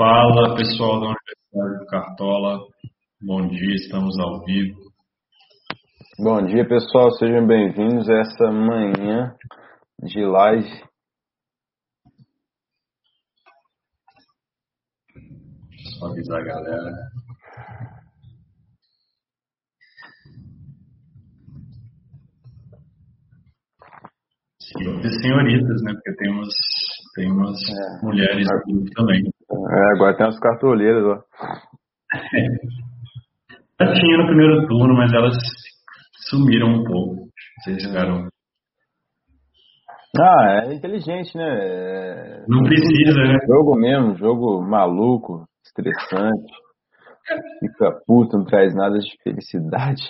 Fala pessoal da Universidade do Cartola, bom dia, estamos ao vivo. Bom dia pessoal, sejam bem-vindos a essa manhã de live. Só avisar a galera. senhoritas, né? Porque temos, temos é. mulheres aqui também. É, agora tem as cartoleiras, ó. Já tinha no primeiro turno, mas elas sumiram um pouco. Vocês ficaram. Ah, é inteligente, né? É... Não precisa, né? Jogo mesmo, jogo maluco, estressante. Fica puto, não traz nada de felicidade.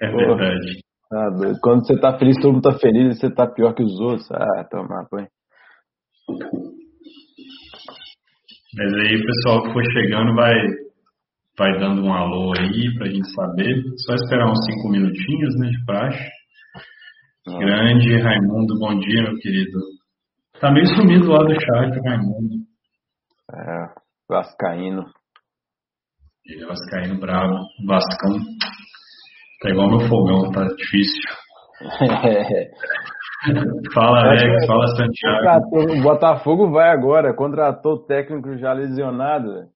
É Pô, verdade. Ah, quando você tá feliz, todo mundo tá feliz e você tá pior que os outros. Ah, toma, põe. Mas aí o pessoal que for chegando vai, vai dando um alô aí pra gente saber. Só esperar uns cinco minutinhos, né, de praxe. Ah. Grande Raimundo, bom dia, meu querido. Tá meio sumido lá do chat, Raimundo. É, Vascaíno. Ele é Vascaíno bravo, Vascão. Tá igual meu fogão, tá difícil. fala, Alex, fala, Santiago. O Botafogo vai agora, contratou o técnico já lesionado.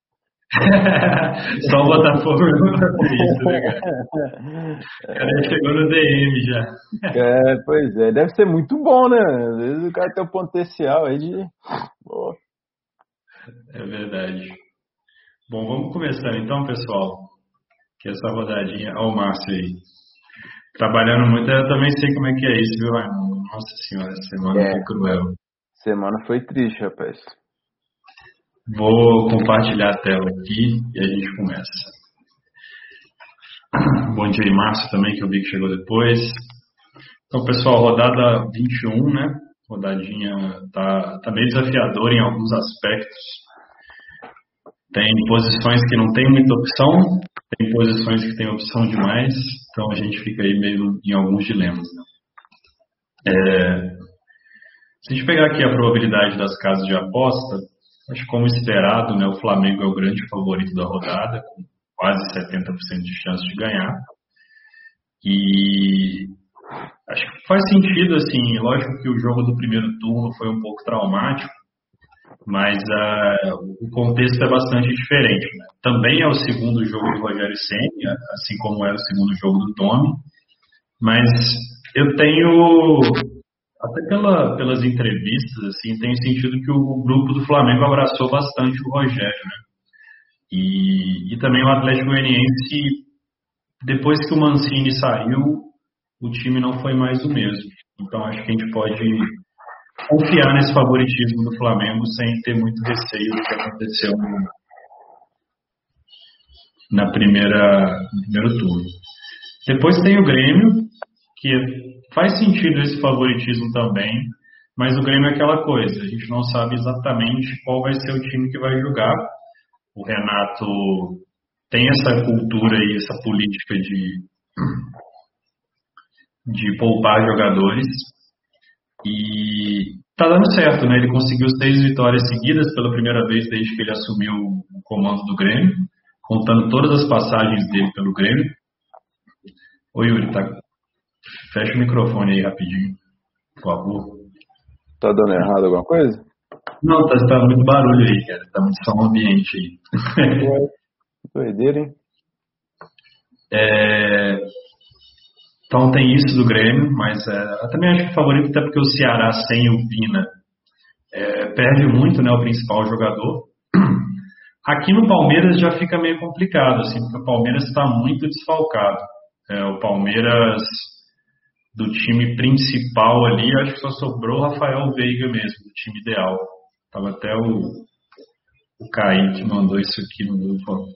Só o Botafogo não isso, né, cara? O cara chegou no DM já. É, pois é, deve ser muito bom, né? Às vezes o cara tem um potencial aí de. Boa. É verdade. Bom, vamos começar então, pessoal que essa rodadinha. Olha o Márcio aí. Trabalhando muito, eu também sei como é que é isso, viu, Raimundo? Nossa senhora, semana é. foi cruel. Semana foi triste, rapaz. Vou compartilhar a tela aqui e a gente começa. Bom dia Márcio, também, que eu vi que chegou depois. Então, pessoal, rodada 21, né? Rodadinha tá, tá meio desafiadora em alguns aspectos. Tem posições que não tem muita opção, tem posições que tem opção demais, então a gente fica aí meio em alguns dilemas. Né? É, se a gente pegar aqui a probabilidade das casas de aposta, acho que como esperado, né, o Flamengo é o grande favorito da rodada, com quase 70% de chance de ganhar. E acho que faz sentido, assim, lógico que o jogo do primeiro turno foi um pouco traumático, mas uh, o contexto é bastante diferente. Né? Também é o segundo jogo do Rogério Senna, assim como é o segundo jogo do Tome, mas eu tenho, até pela, pelas entrevistas, assim, tenho sentido que o grupo do Flamengo abraçou bastante o Rogério, né? E, e também o Atlético Goianiense, depois que o Mancini saiu, o time não foi mais o mesmo. Então acho que a gente pode confiar nesse favoritismo do Flamengo sem ter muito receio do que aconteceu no, na primeira, no primeiro turno. Depois tem o Grêmio, que faz sentido esse favoritismo também, mas o Grêmio é aquela coisa, a gente não sabe exatamente qual vai ser o time que vai jogar. O Renato tem essa cultura e essa política de, de poupar jogadores, e tá dando certo, né? Ele conseguiu seis vitórias seguidas pela primeira vez desde que ele assumiu o comando do Grêmio, contando todas as passagens dele pelo Grêmio. Oi, Yuri, tá... fecha o microfone aí rapidinho, por favor. Tá dando errado alguma coisa? Não, tá, tá muito barulho aí, cara. Tá muito som ambiente aí. Doideira, hein? É... Então tem isso do Grêmio, mas é, eu também acho que o favorito até porque o Ceará sem o Vina é, perde muito, né, o principal jogador. Aqui no Palmeiras já fica meio complicado, assim, porque o Palmeiras está muito desfalcado. É, o Palmeiras do time principal ali, acho que só sobrou o Rafael Veiga mesmo, do time ideal. Tava até o, o Kaique mandou isso aqui no grupo.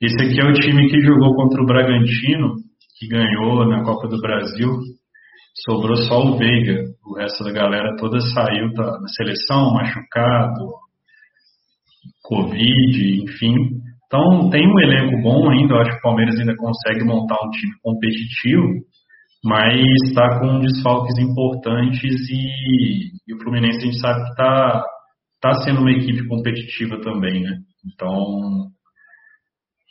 Esse aqui é o time que jogou contra o Bragantino que ganhou na Copa do Brasil, sobrou só o Veiga. O resto da galera toda saiu da, da seleção, machucado, Covid, enfim. Então tem um elenco bom ainda, eu acho que o Palmeiras ainda consegue montar um time competitivo, mas está com desfalques importantes e, e, o Fluminense a gente sabe que está está sendo uma equipe competitiva também, né? Então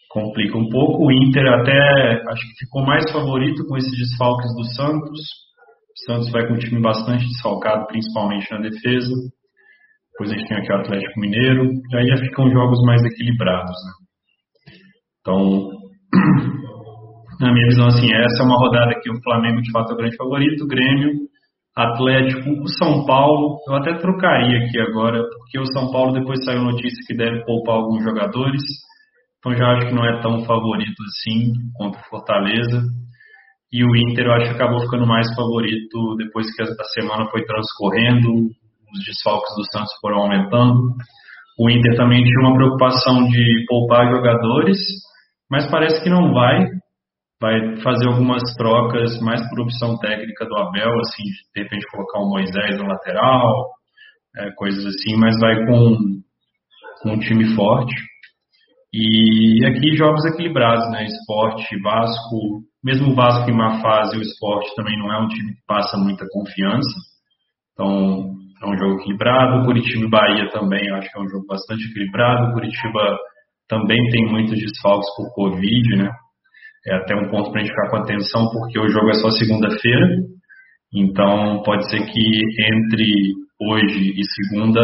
complica um pouco. O Inter até acho que ficou mais favorito com esses desfalques do Santos. O Santos vai com um time bastante desfalcado, principalmente na defesa. Depois a gente tem aqui o Atlético Mineiro. E aí já ficam jogos mais equilibrados, né? Então, na minha visão, assim, essa é uma rodada que o Flamengo de fato é o grande favorito, o Grêmio, Atlético, o São Paulo, eu até trocaria aqui agora, porque o São Paulo depois saiu notícia que deve poupar alguns jogadores, então já acho que não é tão favorito assim contra o Fortaleza. E o Inter eu acho que acabou ficando mais favorito depois que a semana foi transcorrendo, os desfalques do Santos foram aumentando. O Inter também tinha uma preocupação de poupar jogadores, mas parece que não vai vai fazer algumas trocas mais por opção técnica do Abel, assim, de repente colocar o Moisés no lateral, é, coisas assim, mas vai com, com um time forte. E aqui jogos equilibrados, né? Esporte, Vasco, mesmo o Vasco em má fase, o esporte também não é um time que passa muita confiança. Então, é um jogo equilibrado. Curitiba e Bahia também, acho que é um jogo bastante equilibrado. Curitiba também tem muitos desfalques por Covid, né? É até um ponto para a gente ficar com atenção, porque o jogo é só segunda-feira, então pode ser que entre hoje e segunda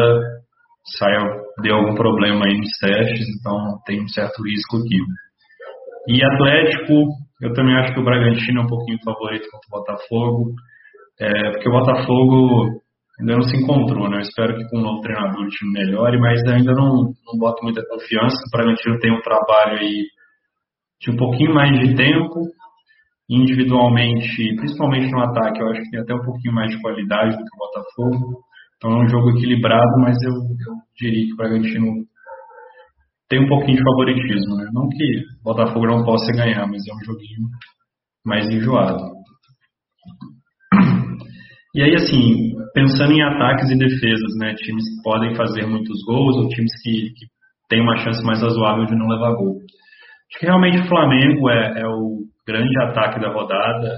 saia, dê algum problema aí nos testes, então tem um certo risco aqui. E Atlético, eu também acho que o Bragantino é um pouquinho favorito contra o Botafogo, é, porque o Botafogo ainda não se encontrou, né? Eu espero que com um novo treinador o time melhore, mas ainda não, não boto muita confiança. O Bragantino tem um trabalho aí de um pouquinho mais de tempo, individualmente, principalmente no ataque, eu acho que tem até um pouquinho mais de qualidade do que o Botafogo. Então é um jogo equilibrado, mas eu, eu diria que o Bragantino tem um pouquinho de favoritismo, né? Não que o Botafogo não possa ganhar, mas é um joguinho mais enjoado. E aí, assim, pensando em ataques e defesas, né? Times que podem fazer muitos gols ou times que, que têm uma chance mais razoável de não levar gol. Acho que realmente o Flamengo é, é o grande ataque da rodada.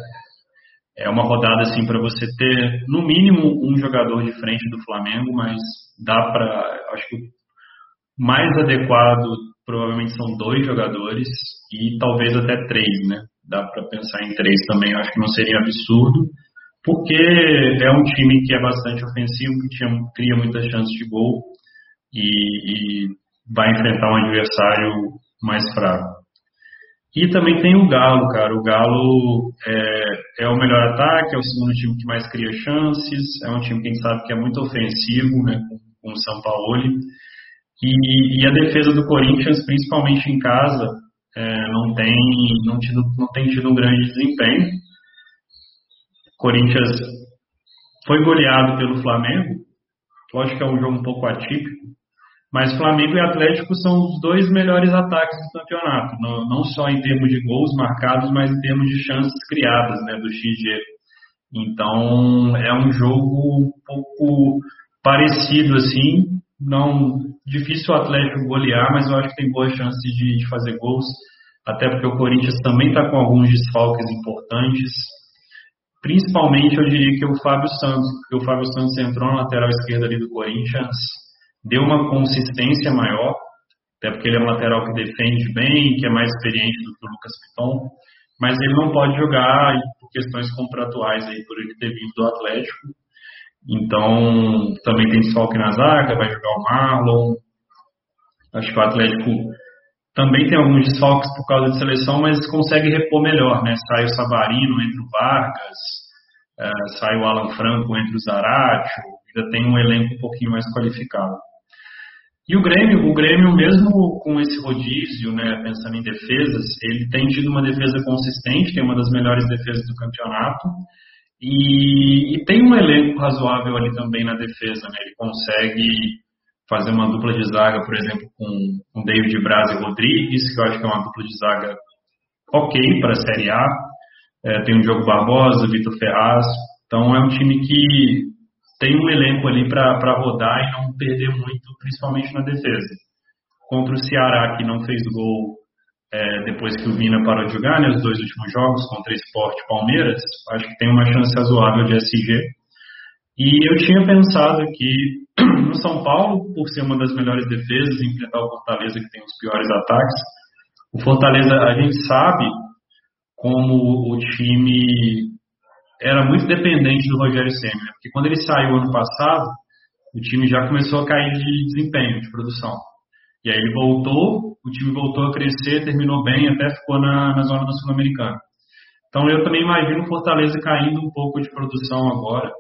É uma rodada assim para você ter no mínimo um jogador de frente do Flamengo, mas dá para, acho que o mais adequado provavelmente são dois jogadores e talvez até três, né? Dá para pensar em três também, acho que não seria absurdo, porque é um time que é bastante ofensivo, que tinha, cria muitas chances de gol e, e vai enfrentar um adversário mais fraco. E também tem o Galo, cara. O Galo é, é o melhor ataque, é o segundo time que mais cria chances, é um time que a gente sabe que é muito ofensivo, né, com, o São Paulo. E, e, a defesa do Corinthians, principalmente em casa, é, não, tem, não, tido, não tem tido um grande desempenho. O Corinthians foi goleado pelo Flamengo. Lógico que é um jogo um pouco atípico, mas Flamengo e Atlético são os dois melhores ataques do campeonato, não, não só em termos de gols marcados, mas em termos de chances criadas, né, do XG. Então é um jogo um pouco parecido assim, não difícil o Atlético golear, mas eu acho que tem boas chances de, de fazer gols, até porque o Corinthians também está com alguns desfalques importantes. Principalmente eu diria que o Fábio Santos, porque o Fábio Santos entrou na lateral esquerda ali do Corinthians, deu uma consistência maior, até porque ele é um lateral que defende bem, que é mais experiente do que o Lucas Piton, mas ele não pode jogar por questões contratuais aí, por ele ter vindo do Atlético. Então, também tem desfalque na zaga, vai jogar o Marlon. Acho que o Atlético também tem alguns desfalques por causa de seleção, mas consegue repor melhor, né? Sai o Savarino entre o Vargas, é, sai o Alan Franco entre o Zaratio, ainda tem um elenco um pouquinho mais qualificado. E o Grêmio, o Grêmio mesmo com esse rodízio, né, pensando em defesas, ele tem tido uma defesa consistente, tem uma das melhores defesas do campeonato e, e tem um elenco razoável ali também na defesa, né, ele consegue fazer uma dupla de zaga, por exemplo, com, com David Braz e Rodrigues, que eu acho que é uma dupla de zaga ok para a Série A, é, tem o Diogo Barbosa, Vitor Ferraz, então é um time que tem um elenco ali para rodar e não perder muito, principalmente na defesa. Contra o Ceará, que não fez gol é, depois que o Vina parou de jogar, né, os dois últimos jogos, contra Esporte e Palmeiras, acho que tem uma chance razoável de SG. E eu tinha pensado aqui, no São Paulo, por ser uma das melhores defesas, enfrentar o Fortaleza, que tem os piores ataques. O Fortaleza, a gente sabe como o time era muito dependente do Rogério Senna, né? porque quando ele saiu ano passado, o time já começou a cair de desempenho, de produção. E aí ele voltou, o time voltou a crescer, terminou bem, até ficou na, na zona da Sul-Americana. Então eu também imagino o Fortaleza caindo um pouco de produção agora.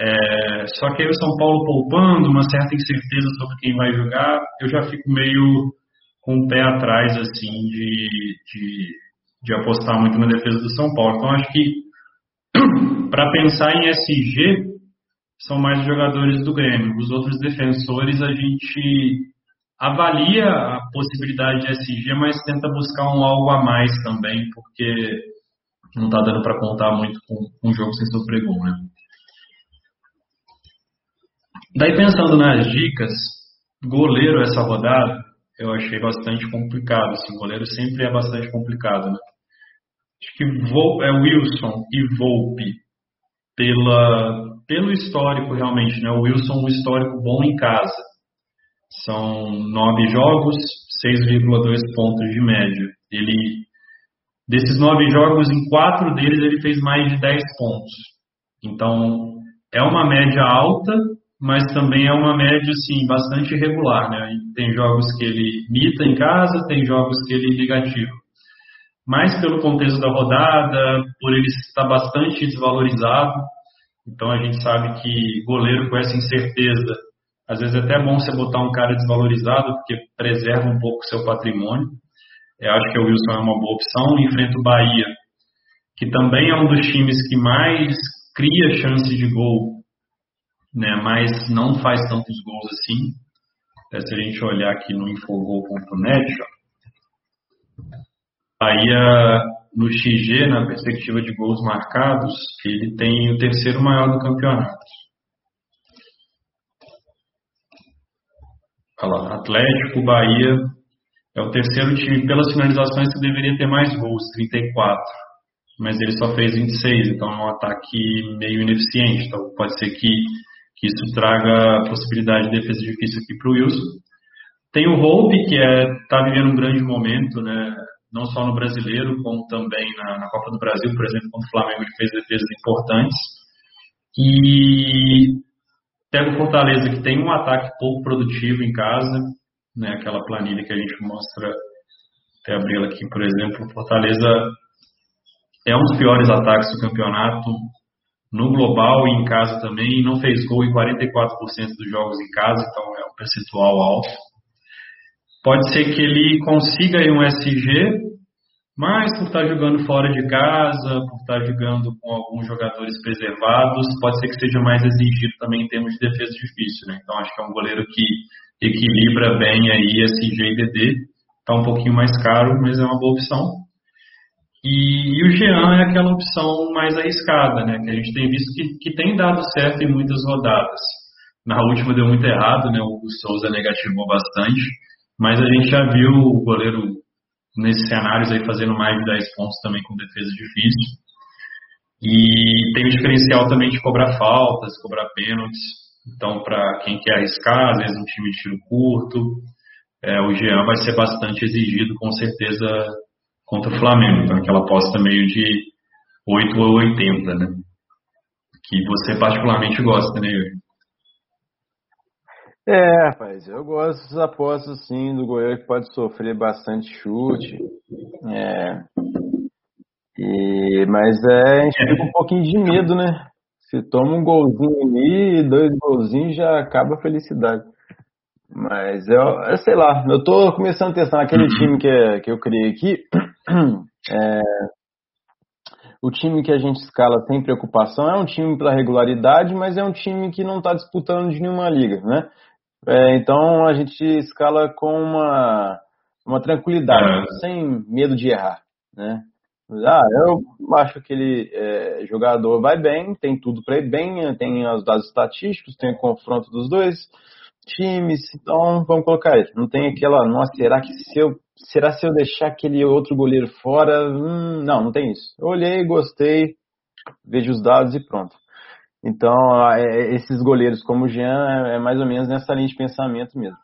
É, só que aí o São Paulo poupando, uma certa incerteza sobre quem vai jogar, eu já fico meio com o pé atrás assim de, de, de apostar muito na defesa do São Paulo. Então acho que para pensar em SG são mais jogadores do Grêmio. Os outros defensores a gente avalia a possibilidade de SG, mas tenta buscar um algo a mais também, porque não está dando para contar muito com um jogo sem gol, né? Daí pensando nas dicas, goleiro essa rodada, eu achei bastante complicado. Assim, goleiro sempre é bastante complicado, né? Acho que é Wilson e Volpe pela, pelo histórico realmente, né? O Wilson um histórico bom em casa. São nove jogos, 6,2 pontos de média. Ele desses nove jogos, em quatro deles ele fez mais de 10 pontos. Então é uma média alta mas também é uma média assim bastante irregular, né? Tem jogos que ele mita em casa, tem jogos que ele negativo. Mas pelo contexto da rodada, por ele estar bastante desvalorizado, então a gente sabe que goleiro com essa incerteza, às vezes é até bom você botar um cara desvalorizado, porque preserva um pouco o seu patrimônio. Eu acho que o Wilson é uma boa opção. Enfrenta o Bahia, que também é um dos times que mais cria chance de gol né, mas não faz tantos gols assim. É, se a gente olhar aqui no infogol.net, Bahia no XG, na perspectiva de gols marcados, ele tem o terceiro maior do campeonato. Olha lá, Atlético, Bahia é o terceiro time pelas finalizações que deveria ter mais gols, 34. Mas ele só fez 26, então é um ataque meio ineficiente. Então pode ser que que isso traga possibilidade de defesa difícil aqui para o Wilson. Tem o Hope, que está é, tá vivendo um grande momento, né? Não só no brasileiro, como também na, na Copa do Brasil, por exemplo, quando o Flamengo ele fez defesas importantes. E pega o Fortaleza, que tem um ataque pouco produtivo em casa, né? aquela planilha que a gente mostra, até abri aqui, por exemplo, Fortaleza é um dos piores ataques do campeonato, no global e em casa também, não fez gol em 44% dos jogos em casa, então é um percentual alto. Pode ser que ele consiga aí um SG, mas por estar jogando fora de casa, por estar jogando com alguns jogadores preservados, pode ser que seja mais exigido também em termos de defesa difícil, né? Então acho que é um goleiro que equilibra bem aí SG e DD. Está um pouquinho mais caro, mas é uma boa opção. E, e, o Jean é aquela opção mais arriscada, né? Que a gente tem visto que, que tem dado certo em muitas rodadas. Na última deu muito errado, né? O Souza negativou bastante, mas a gente já viu o goleiro nesses cenários aí fazendo mais de 10 pontos também com defesa difícil. E tem o diferencial também de cobrar faltas, cobrar pênaltis. Então, para quem quer arriscar, às vezes um time de tiro curto, é, o Jean vai ser bastante exigido, com certeza, contra o Flamengo. Então, aquela aposta meio de 8 ou 80, né? Que você particularmente gosta, né, Yuri? É, rapaz, eu gosto dessas apostas, sim, do goleiro que pode sofrer bastante chute. É. E, mas é, a gente fica um pouquinho de medo, né? Se toma um golzinho ali, dois golzinhos, já acaba a felicidade. Mas eu, eu sei lá, eu tô começando a testar aquele uhum. time que, que eu criei aqui. É, o time que a gente escala sem preocupação é um time para regularidade, mas é um time que não está disputando de nenhuma liga, né? É, então a gente escala com uma, uma tranquilidade, é. sem medo de errar, né? Ah, eu acho que ele é, jogador vai bem, tem tudo para ir bem, tem os dados estatísticos, tem o confronto dos dois times, então vamos colocar ele. Não tem aquela, nossa, será que se eu, será se eu deixar aquele outro goleiro fora? Hum, não, não tem isso. Eu olhei, gostei, vejo os dados e pronto. Então, é, esses goleiros como o Jean é, é mais ou menos nessa linha de pensamento mesmo.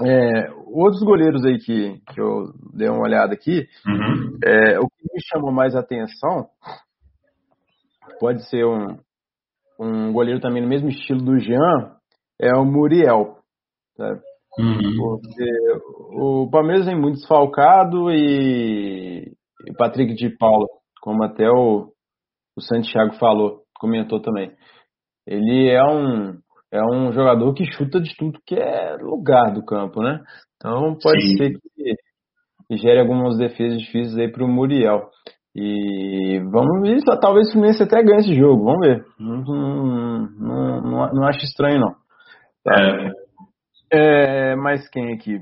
É, outros goleiros aí que, que eu dei uma olhada aqui, uhum. é, o que me chamou mais atenção pode ser um, um goleiro também no mesmo estilo do Jean, é o Muriel. Uhum. Porque o Palmeiras vem muito desfalcado e o Patrick de Paula, como até o, o Santiago falou, comentou também. Ele é um, é um jogador que chuta de tudo que é lugar do campo, né? Então pode Sim. ser que, gere algumas defesas difíceis aí para o Muriel. E vamos ver, talvez o Fluminense até ganhe esse jogo, vamos ver. Não, não, não, não acho estranho, não. Tá? É. é. Mas quem aqui?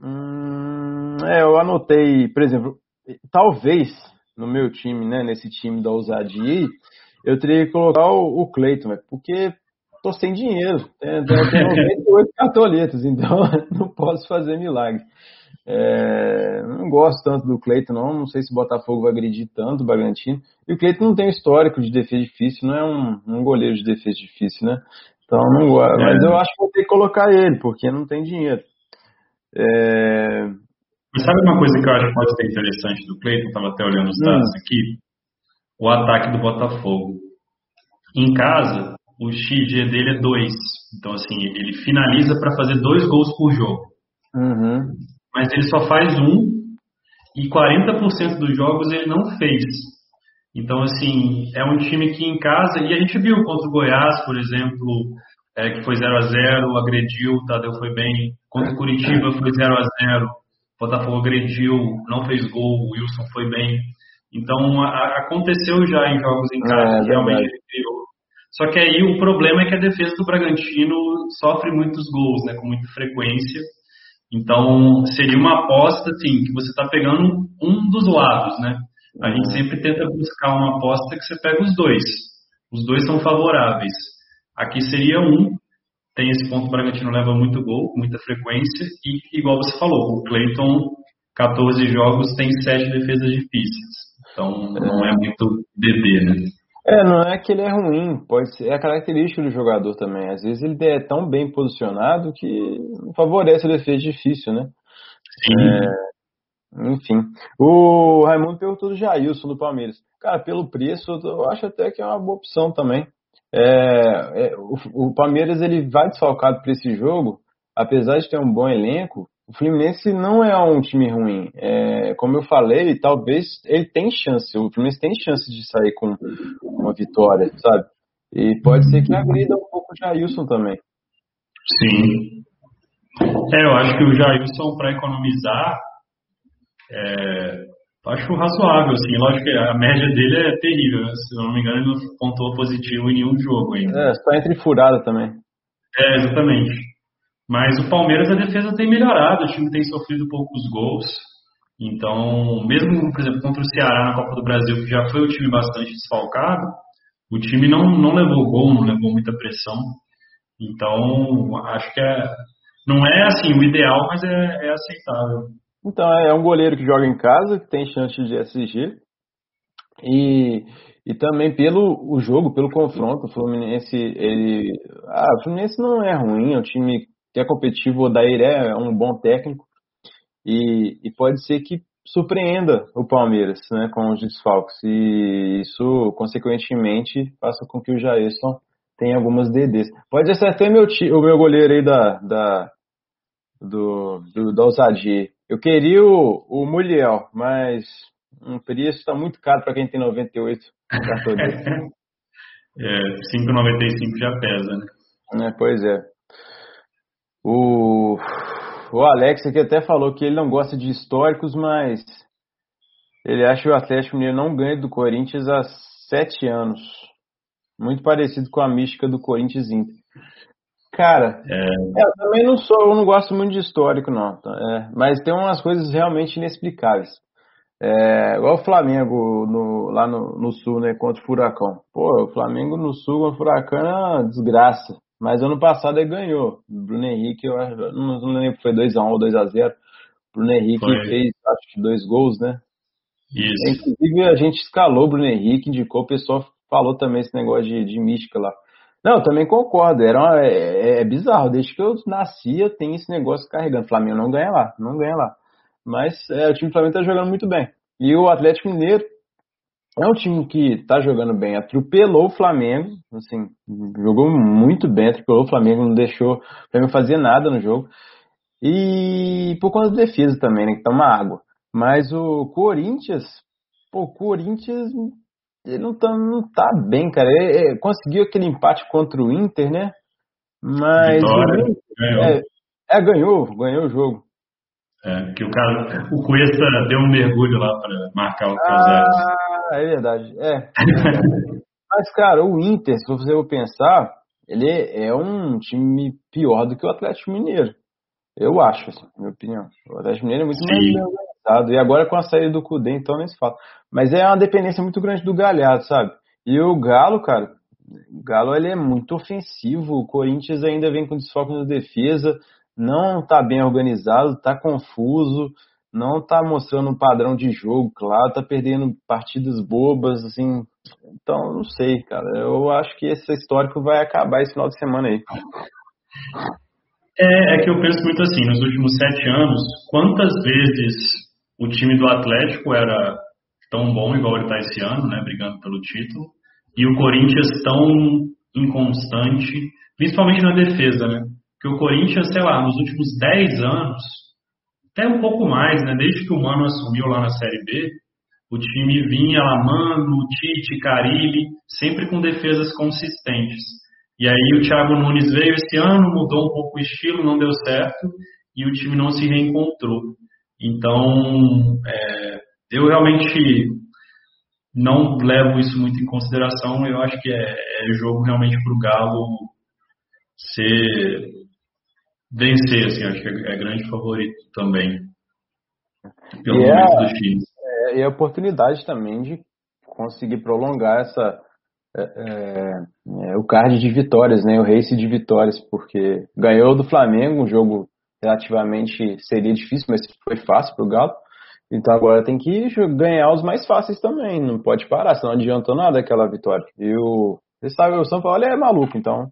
Hum, é, eu anotei, por exemplo, talvez no meu time, né, nesse time da ousadia, eu teria que colocar o, o Cleiton, porque tô sem dinheiro. Tenho, tenho 98 cartoletas, então não posso fazer milagre. É, não gosto tanto do Cleiton, não. Não sei se o Botafogo vai agredir tanto o Bragantino. E o Cleiton não tem histórico de defesa difícil, não é um, um goleiro de defesa difícil, né? Então não gosto. É. Mas eu acho que vou ter que colocar ele, porque não tem dinheiro. É... Mas sabe uma coisa que eu acho que pode ser interessante do Cleiton? Estava até olhando os dados hum. aqui. O ataque do Botafogo. Em casa, o XG dele é 2. Então, assim, ele finaliza para fazer dois gols por jogo. Uhum. Mas ele só faz um e 40% dos jogos ele não fez. Então, assim, é um time que em casa, e a gente viu contra o Goiás, por exemplo, é, que foi 0 a 0 agrediu, o Tadeu foi bem. Contra o Curitiba foi 0 a 0 Botafogo agrediu, não fez gol, o Wilson foi bem. Então, a, aconteceu já em jogos em casa, é, realmente ele criou só que aí o problema é que a defesa do Bragantino sofre muitos gols, né, com muita frequência. Então, seria uma aposta, assim, que você está pegando um dos lados, né? A gente sempre tenta buscar uma aposta que você pega os dois. Os dois são favoráveis. Aqui seria um, tem esse ponto, o Bragantino leva muito gol, muita frequência, e igual você falou, o Cleiton, 14 jogos, tem 7 defesas difíceis. Então, não é muito DD, né? É, não é que ele é ruim, pode ser, é a característica do jogador também. Às vezes ele é tão bem posicionado que favorece a defesa difícil, né? Sim. É, enfim. O Raimundo perguntou do Jailson do Palmeiras. Cara, pelo preço, eu acho até que é uma boa opção também. É, é, o, o, Palmeiras ele vai desfalcado para esse jogo, apesar de ter um bom elenco, o Fluminense não é um time ruim. É, como eu falei, talvez ele tem chance. O Fluminense tem chance de sair com uma vitória, sabe? E pode ser que agrida um pouco o Jailson também. Sim. É, eu acho que o Jailson, para economizar, é, acho razoável, assim. Lógico que a média dele é terrível. Né? Se eu não me engano, ele não pontuou positivo em nenhum jogo ainda. É, só entre furada também. É, exatamente. Mas o Palmeiras, a defesa tem melhorado, o time tem sofrido poucos gols. Então, mesmo, por exemplo, contra o Ceará na Copa do Brasil, que já foi um time bastante desfalcado, o time não, não levou gol, não levou muita pressão. Então, acho que é, não é assim o ideal, mas é, é aceitável. Então, é um goleiro que joga em casa, que tem chance de SG. E, e também pelo o jogo, pelo confronto, o Fluminense, ele. Ah, o Fluminense não é ruim, é um time que é competitivo, o Odair é um bom técnico e, e pode ser que surpreenda o Palmeiras né, com os desfalques e isso, consequentemente, faça com que o Jairson tenha algumas DDs. Pode ser até meu, o meu goleiro aí da, da, do, do, da ousadia. Eu queria o, o Muriel, mas um preço está muito caro para quem tem 98 cartões. é, 5,95 já pesa, né? É, pois é. O, o Alex aqui até falou que ele não gosta de históricos, mas ele acha que o Atlético Mineiro não ganha do Corinthians há sete anos. Muito parecido com a mística do Corinthians Inter. Cara, é... É, eu também não sou, eu não gosto muito de histórico, não. Tá? É, mas tem umas coisas realmente inexplicáveis. É, igual o Flamengo no, lá no, no, sul, né, contra o Furacão. Pô, o Flamengo no sul contra o Furacão é uma desgraça. Mas ano passado ele ganhou. Bruno Henrique, eu não, não lembro se foi 2x1 ou 2x0. Bruno Henrique foi. fez, acho que dois gols, né? Isso. Inclusive, a gente escalou o Bruno Henrique, indicou, o pessoal falou também esse negócio de, de mística lá. Não, eu também concordo. Era uma, é, é, bizarro. Desde que eu nascia, tem esse negócio carregando. O Flamengo não ganha lá, não ganha lá. Mas é, o time do Flamengo tá jogando muito bem. E o Atlético Mineiro é um time que tá jogando bem. Atropelou o Flamengo, assim, jogou muito bem, atropelou o Flamengo, não deixou o Flamengo fazer nada no jogo. E por conta da defesa também, né? Que toma água. Mas o Corinthians, pô, o Corinthians ele não tá, não tá bem, cara. Ele, ele conseguiu aquele empate contra o Inter, né? Mas. Vitória, ganhou. É, é, ganhou, ganhou o jogo. É, que o cara, o Cuesta deu um mergulho lá para marcar o caso. Ah, é verdade. É. Mas, cara, o Inter, se você for pensar, ele é um time pior do que o Atlético Mineiro. Eu acho, assim, minha opinião. O Atlético Mineiro é muito Sim. mais organizado. E agora com a saída do Cudê, então nem se fala. Mas é uma dependência muito grande do Galhardo, sabe? E o Galo, cara, o Galo ele é muito ofensivo. O Corinthians ainda vem com desfoque na defesa, não tá bem organizado, tá confuso, não tá mostrando um padrão de jogo, claro, tá perdendo partidas bobas, assim. Então, não sei, cara. Eu acho que esse histórico vai acabar esse final de semana aí. É, é que eu penso muito assim, nos últimos sete anos, quantas vezes o time do Atlético era tão bom igual ele está esse ano, né, brigando pelo título, e o Corinthians tão inconstante, principalmente na defesa, né? Porque o Corinthians, sei lá, nos últimos dez anos, até um pouco mais, né, desde que o Mano assumiu lá na Série B, o time vinha lá, Mano, Tite, Carilli, sempre com defesas consistentes. E aí o Thiago Nunes veio esse ano, mudou um pouco o estilo, não deu certo e o time não se reencontrou. Então, é, eu realmente não levo isso muito em consideração. Eu acho que é, é jogo realmente para o Galo ser vencer, assim, acho que é, é grande favorito também. Pelo menos é, dos times. É, e a oportunidade também de conseguir prolongar essa é, é, é, o card de vitórias, né? O race de vitórias, porque ganhou do Flamengo, um jogo relativamente seria difícil, mas foi fácil para o Galo. Então agora tem que ganhar os mais fáceis também, não pode parar, senão não adiantou nada aquela vitória. E o, você sabe, o São Paulo é maluco, então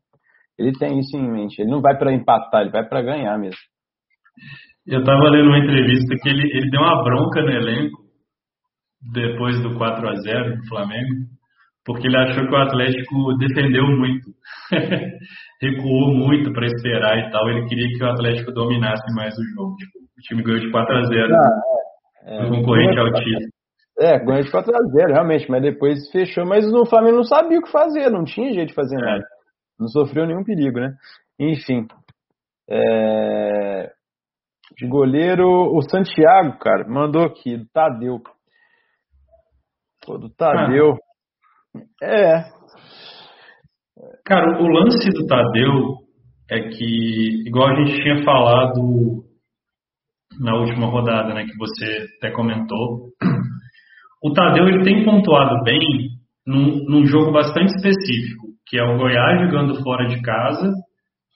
ele tem isso em mente. Ele não vai para empatar, ele vai para ganhar mesmo. Eu estava lendo uma entrevista que ele, ele deu uma bronca no elenco depois do 4 a 0 do Flamengo porque ele achou que o Atlético defendeu muito, recuou muito para esperar e tal. Ele queria que o Atlético dominasse mais o jogo. Tipo, o time ganhou de 4 a 0 ah, é, é, concorrente ao título. É, ganhou de 4 a 0 realmente, mas depois fechou. Mas o Flamengo não sabia o que fazer, não tinha jeito de fazer nada. Não sofreu nenhum perigo, né? Enfim. É... De goleiro, o Santiago, cara, mandou aqui, do Tadeu. Pô, do Tadeu. Ah. É. Cara, o lance do Tadeu é que, igual a gente tinha falado na última rodada, né, que você até comentou, o Tadeu ele tem pontuado bem num, num jogo bastante específico, que é o Goiás jogando fora de casa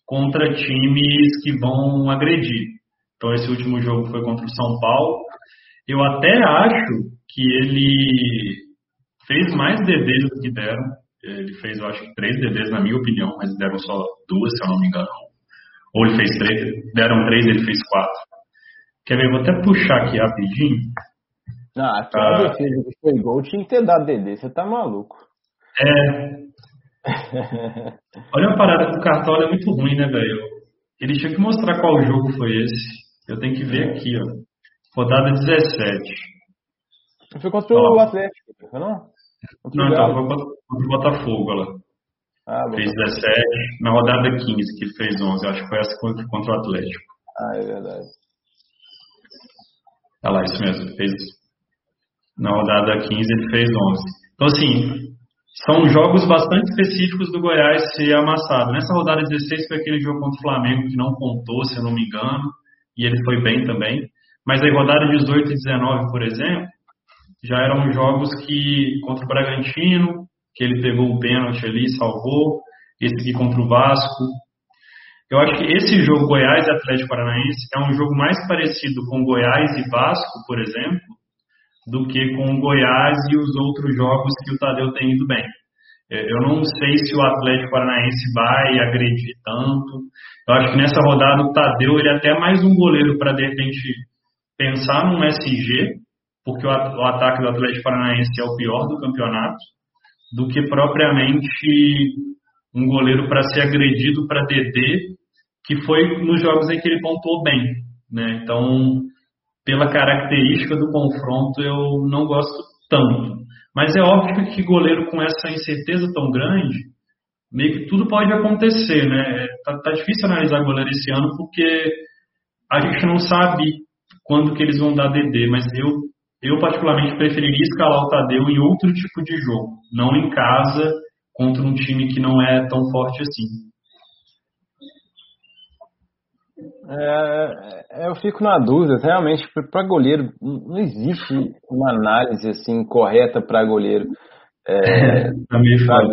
contra times que vão agredir. Então esse último jogo foi contra o São Paulo. Eu até acho que ele fez mais DDs do que deram. Ele fez, eu acho três DDs, na minha opinião, mas deram só duas, se eu não me engano. Ou ele fez três, deram três, ele fez quatro. Quer ver? Vou até puxar aqui rapidinho. Ah, aquela ah, defesa que foi gol tinha que ter dado DD, você tá maluco. É. Olha a parada do Cartola, é muito ruim, né, velho? Ele tinha que mostrar qual jogo foi esse. Eu tenho que ver aqui, ó. Rodada 17. Foi contra ó. o Atlético, não? Não, então foi contra o Botafogo lá. Ah, fez 17, na rodada 15 que fez 11. Acho que foi essa contra, contra o Atlético. Ah, é verdade. Olha lá, isso mesmo. Fez, na rodada 15 ele fez 11. Então, assim, são jogos bastante específicos do Goiás ser amassado. Nessa rodada 16 foi aquele jogo contra o Flamengo que não contou, se eu não me engano, e ele foi bem também. Mas aí, rodada 18 e 19, por exemplo, já eram jogos que contra o Bragantino, que ele pegou o pênalti ali, salvou, esse aqui contra o Vasco. Eu acho que esse jogo Goiás e Atlético Paranaense é um jogo mais parecido com Goiás e Vasco, por exemplo, do que com Goiás e os outros jogos que o Tadeu tem ido bem. É, eu não sei se o Atlético Paranaense vai agredir tanto. Eu acho que nessa rodada o Tadeu ele é até mais um goleiro para de repente pensar num SG, porque o ataque do Atlético Paranaense é o pior do campeonato, do que propriamente um goleiro para ser agredido para DD, que foi nos jogos em que ele pontuou bem. Né? Então, pela característica do confronto, eu não gosto tanto. Mas é óbvio que goleiro com essa incerteza tão grande, meio que tudo pode acontecer, né? Tá, tá difícil analisar goleiro esse ano porque a gente não sabe quando que eles vão dar DD, mas eu, eu particularmente preferiria escalar o Tadeu em outro tipo de jogo, não em casa contra um time que não é tão forte assim. É, é, eu fico na dúvida, realmente, para goleiro, não existe uma análise assim correta para goleiro. É, tá,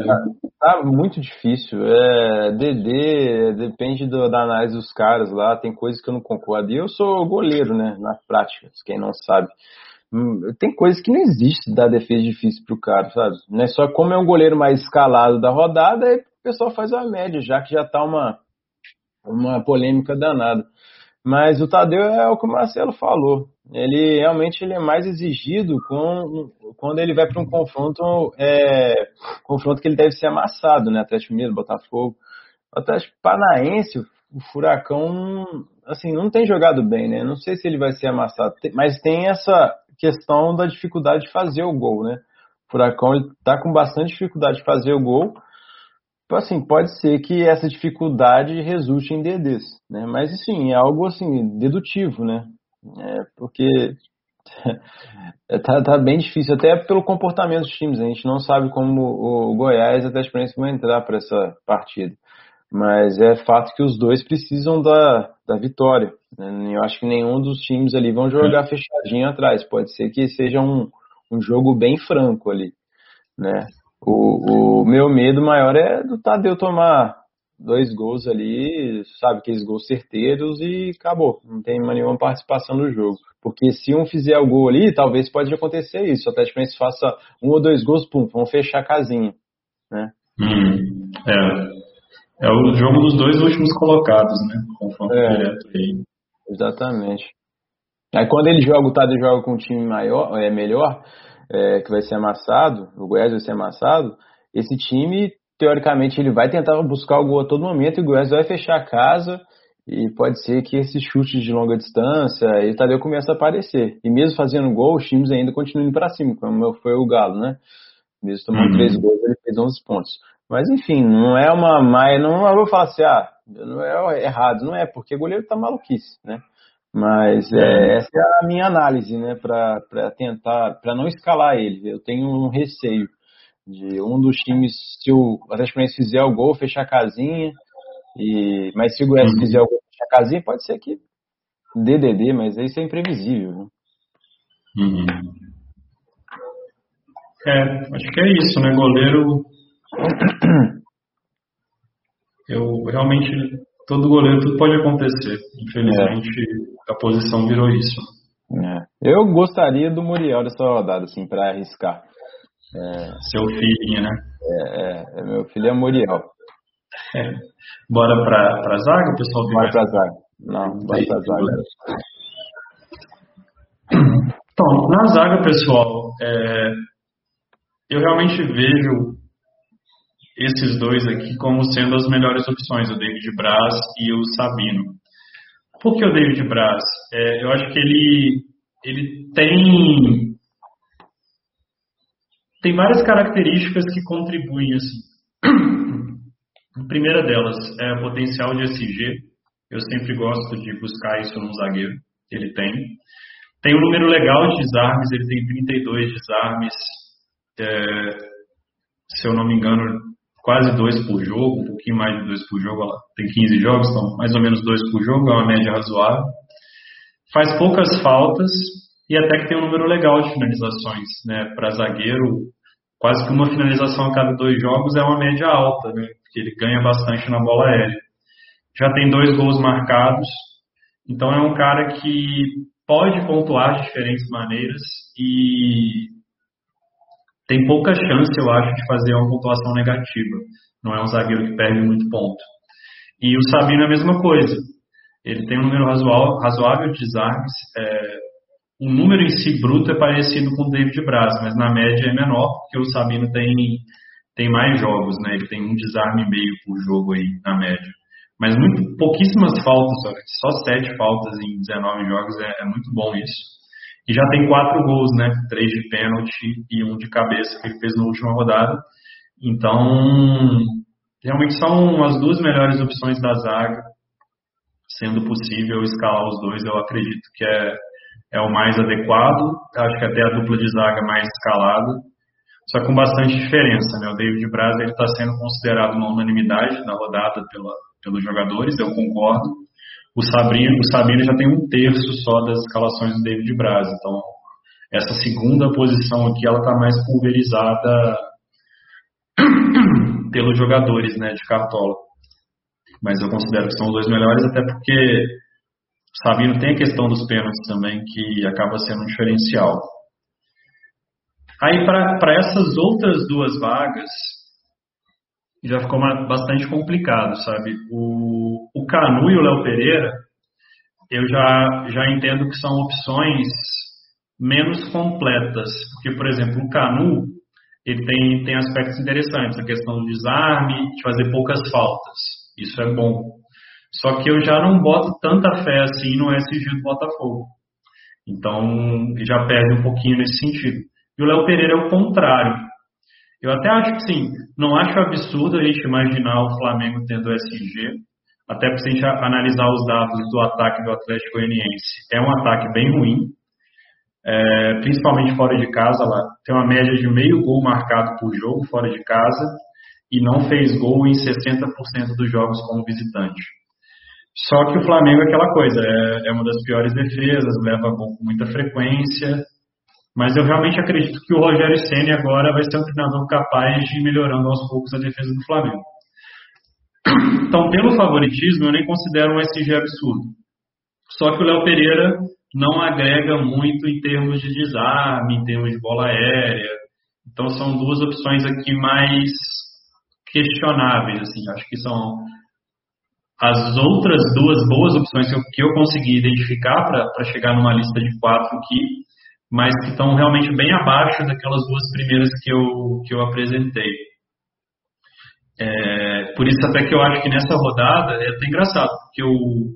tá, tá, muito difícil. É, DD depende do, da análise dos caras lá, tem coisas que eu não concordo. E eu sou goleiro, né, na prática, quem não sabe. Hum, tem coisas que não existe da defesa difícil pro cara, sabe? Não é só como é um goleiro mais escalado da rodada, aí o pessoal faz a média, já que já tá uma uma polêmica danada. Mas o Tadeu é o que o Marcelo falou. Ele realmente ele é mais exigido com, quando ele vai para um confronto, é, confronto que ele deve ser amassado, né? Atlético Mineiro, Botafogo. O Atlético Paranaense, o Furacão, assim, não tem jogado bem, né? Não sei se ele vai ser amassado, mas tem essa questão da dificuldade de fazer o gol, né? O Furacão está com bastante dificuldade de fazer o gol assim, pode ser que essa dificuldade resulte em DDs, né? Mas, assim, é algo, assim, dedutivo, né? É porque tá, tá bem difícil, até pelo comportamento dos times. A gente não sabe como o Goiás e a Atlético vão entrar para essa partida. Mas é fato que os dois precisam da, da vitória. Né? Eu acho que nenhum dos times ali vão jogar fechadinho atrás. Pode ser que seja um, um jogo bem franco ali, né? O, o meu medo maior é do Tadeu tomar dois gols ali, sabe, aqueles gols certeiros e acabou. Não tem nenhuma participação no jogo. Porque se um fizer o gol ali, talvez pode acontecer isso. O Atlético faça um ou dois gols, pum, vão fechar a casinha. Né? Hum, é. É o jogo dos dois últimos colocados, né? Confronto é, direto aí. Exatamente. Aí quando ele joga, o Tadeu joga com um time maior, é melhor, é, que vai ser amassado, o Goiás vai ser amassado, esse time, teoricamente, ele vai tentar buscar o gol a todo momento e o Goiás vai fechar a casa e pode ser que esses chutes de longa distância e Tadeu comece a aparecer. E mesmo fazendo gol, os times ainda continuam para cima, como foi o Galo, né? Mesmo tomando uhum. três gols, ele fez 11 pontos. Mas enfim, não é uma não vou falar assim, ah, não é errado, não é, porque o goleiro tá maluquice, né? Mas é, é, essa é a minha análise, né, para tentar, para não escalar ele. Eu tenho um receio de um dos times, se o Atlético fizer o gol, fechar a casinha, e, mas se o Goiás uhum. fizer o gol, fechar a casinha, pode ser que DDD, mas isso é imprevisível. Né? Uhum. É, acho que é isso, né, goleiro... Eu realmente todo goleiro tudo pode acontecer. Infelizmente, é. a posição virou isso. É. Eu gostaria do Muriel dessa rodada, assim, para arriscar. É... Seu filhinho, né? É, é, é, meu filho é Muriel. É. Bora pra, pra zaga, pessoal? Bora pra zaga. Não, bora pra zaga. Então, na zaga, pessoal, eu realmente vejo esses dois aqui como sendo as melhores opções, o David Braz e o Sabino. Por que o David Braz? É, eu acho que ele, ele tem, tem várias características que contribuem assim. A primeira delas é o potencial de SG. Eu sempre gosto de buscar isso num zagueiro. Ele tem. Tem um número legal de desarmes, ele tem 32 desarmes. É, se eu não me engano, quase dois por jogo, um pouquinho mais de dois por jogo, ela tem 15 jogos, então mais ou menos dois por jogo, é uma média razoável. Faz poucas faltas e até que tem um número legal de finalizações, né? Para zagueiro, quase que uma finalização a cada dois jogos é uma média alta, né? Porque ele ganha bastante na bola aérea. Já tem dois gols marcados, então é um cara que pode pontuar de diferentes maneiras e tem pouca chance, eu acho, de fazer uma pontuação negativa. Não é um zagueiro que perde muito ponto. E o Sabino é a mesma coisa. Ele tem um número razoável de desarmes. É, o número em si bruto é parecido com o David Braz, mas na média é menor, porque o Sabino tem, tem mais jogos, né? Ele tem um desarme e meio por jogo aí, na média. Mas muito, pouquíssimas faltas, só sete faltas em 19 jogos, é, é muito bom isso. E já tem quatro gols, né? Três de pênalti e um de cabeça que ele fez na última rodada. Então, realmente são as duas melhores opções da zaga. Sendo possível escalar os dois, eu acredito que é, é o mais adequado. Acho que até a dupla de zaga mais escalada. Só com bastante diferença, né? O David Braz está sendo considerado uma unanimidade na rodada pela, pelos jogadores, eu concordo. O Sabino, o Sabino já tem um terço só das escalações do David Braz, então essa segunda posição aqui ela está mais pulverizada pelos jogadores né, de cartola. Mas eu considero que são os dois melhores, até porque o Sabino tem a questão dos pênaltis também, que acaba sendo um diferencial. Aí, para essas outras duas vagas, já ficou bastante complicado, sabe? O, o Canu e o Léo Pereira, eu já, já entendo que são opções menos completas, porque, por exemplo, o Canu, ele tem, tem aspectos interessantes, a questão do desarme, de fazer poucas faltas, isso é bom. Só que eu já não boto tanta fé assim no SG do Botafogo. Então, já perde um pouquinho nesse sentido. E o Léo Pereira é o contrário. Eu até acho que sim, não acho absurdo a gente imaginar o Flamengo tendo SG, até se a gente analisar os dados do ataque do Atlético Goianiense, é um ataque bem ruim, é, principalmente fora de casa lá. Tem uma média de meio gol marcado por jogo fora de casa e não fez gol em 60% dos jogos como visitante. Só que o Flamengo é aquela coisa, é, é uma das piores defesas, leva gol com muita frequência, mas eu realmente acredito que o Rogério Ceni agora vai ser um treinador capaz de ir melhorando aos poucos a defesa do Flamengo. Então, pelo favoritismo, eu nem considero um SG absurdo. Só que o Léo Pereira não agrega muito em termos de desarme, em termos de bola aérea. Então, são duas opções aqui mais questionáveis. Assim. Acho que são as outras duas boas opções que eu, que eu consegui identificar para chegar numa lista de quatro aqui mas que estão realmente bem abaixo daquelas duas primeiras que eu, que eu apresentei. É, por isso até que eu acho que nessa rodada é até engraçado, porque o,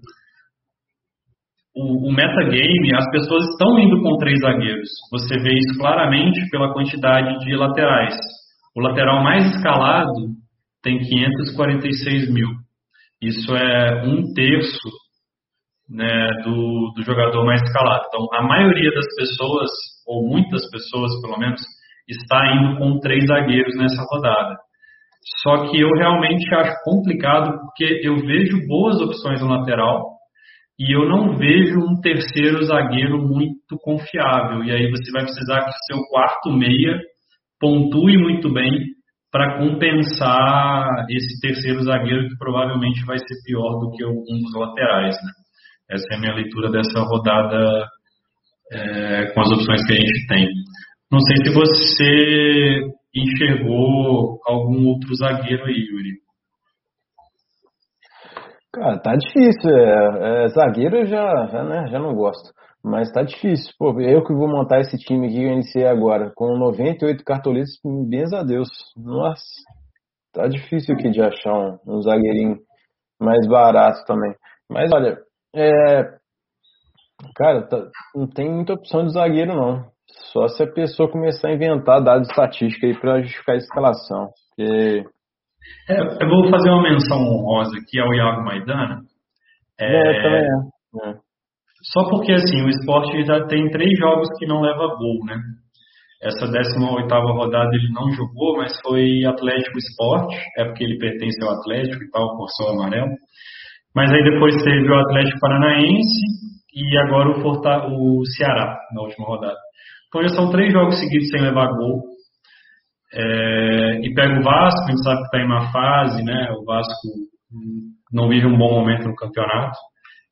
o, o metagame, as pessoas estão indo com três zagueiros. Você vê isso claramente pela quantidade de laterais. O lateral mais escalado tem 546 mil. Isso é um terço né, do, do jogador mais escalado. Então, a maioria das pessoas, ou muitas pessoas pelo menos, está indo com três zagueiros nessa rodada. Só que eu realmente acho complicado porque eu vejo boas opções no lateral e eu não vejo um terceiro zagueiro muito confiável. E aí você vai precisar que o seu quarto meia pontue muito bem para compensar esse terceiro zagueiro que provavelmente vai ser pior do que um dos laterais. Né? Essa é a minha leitura dessa rodada é, com as opções que a gente tem. Não sei se você enxergou algum outro zagueiro aí, Yuri. Cara, tá difícil. É, é, zagueiro eu já, já, né, já não gosto. Mas tá difícil. Pô, eu que vou montar esse time aqui que eu iniciei agora, com 98 cartoletes, bens a Deus. Nossa, tá difícil aqui de achar um, um zagueirinho mais barato também. Mas olha, é, cara, tá, não tem muita opção de zagueiro, não. Só se a pessoa começar a inventar dados estatísticos aí para justificar a escalação. Porque... É, eu vou fazer uma menção honrosa aqui ao Iago Maidana. É, é, também é. é. Só porque assim, o esporte já tem três jogos que não leva gol, né? Essa 18 rodada ele não jogou, mas foi Atlético Esporte, é porque ele pertence ao Atlético e tal, por seu amarelo. Mas aí depois teve o Atlético Paranaense e agora o, Forta, o Ceará na última rodada. Então já são três jogos seguidos sem levar gol. É, e pega o Vasco, a gente sabe que está em uma fase, né? O Vasco não vive um bom momento no campeonato.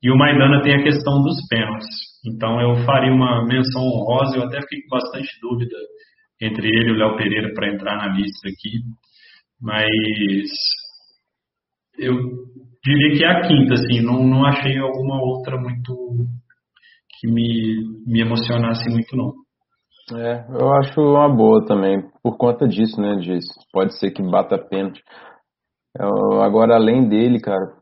E o Maidana tem a questão dos pênaltis. Então eu faria uma menção honrosa, eu até fiquei com bastante dúvida entre ele e o Léo Pereira para entrar na lista aqui, mas eu diria que é a quinta, assim, não, não achei alguma outra muito que me, me emocionasse muito, não. É, eu acho uma boa também, por conta disso, né, disso. Pode ser que bata pênalti. Agora, além dele, cara.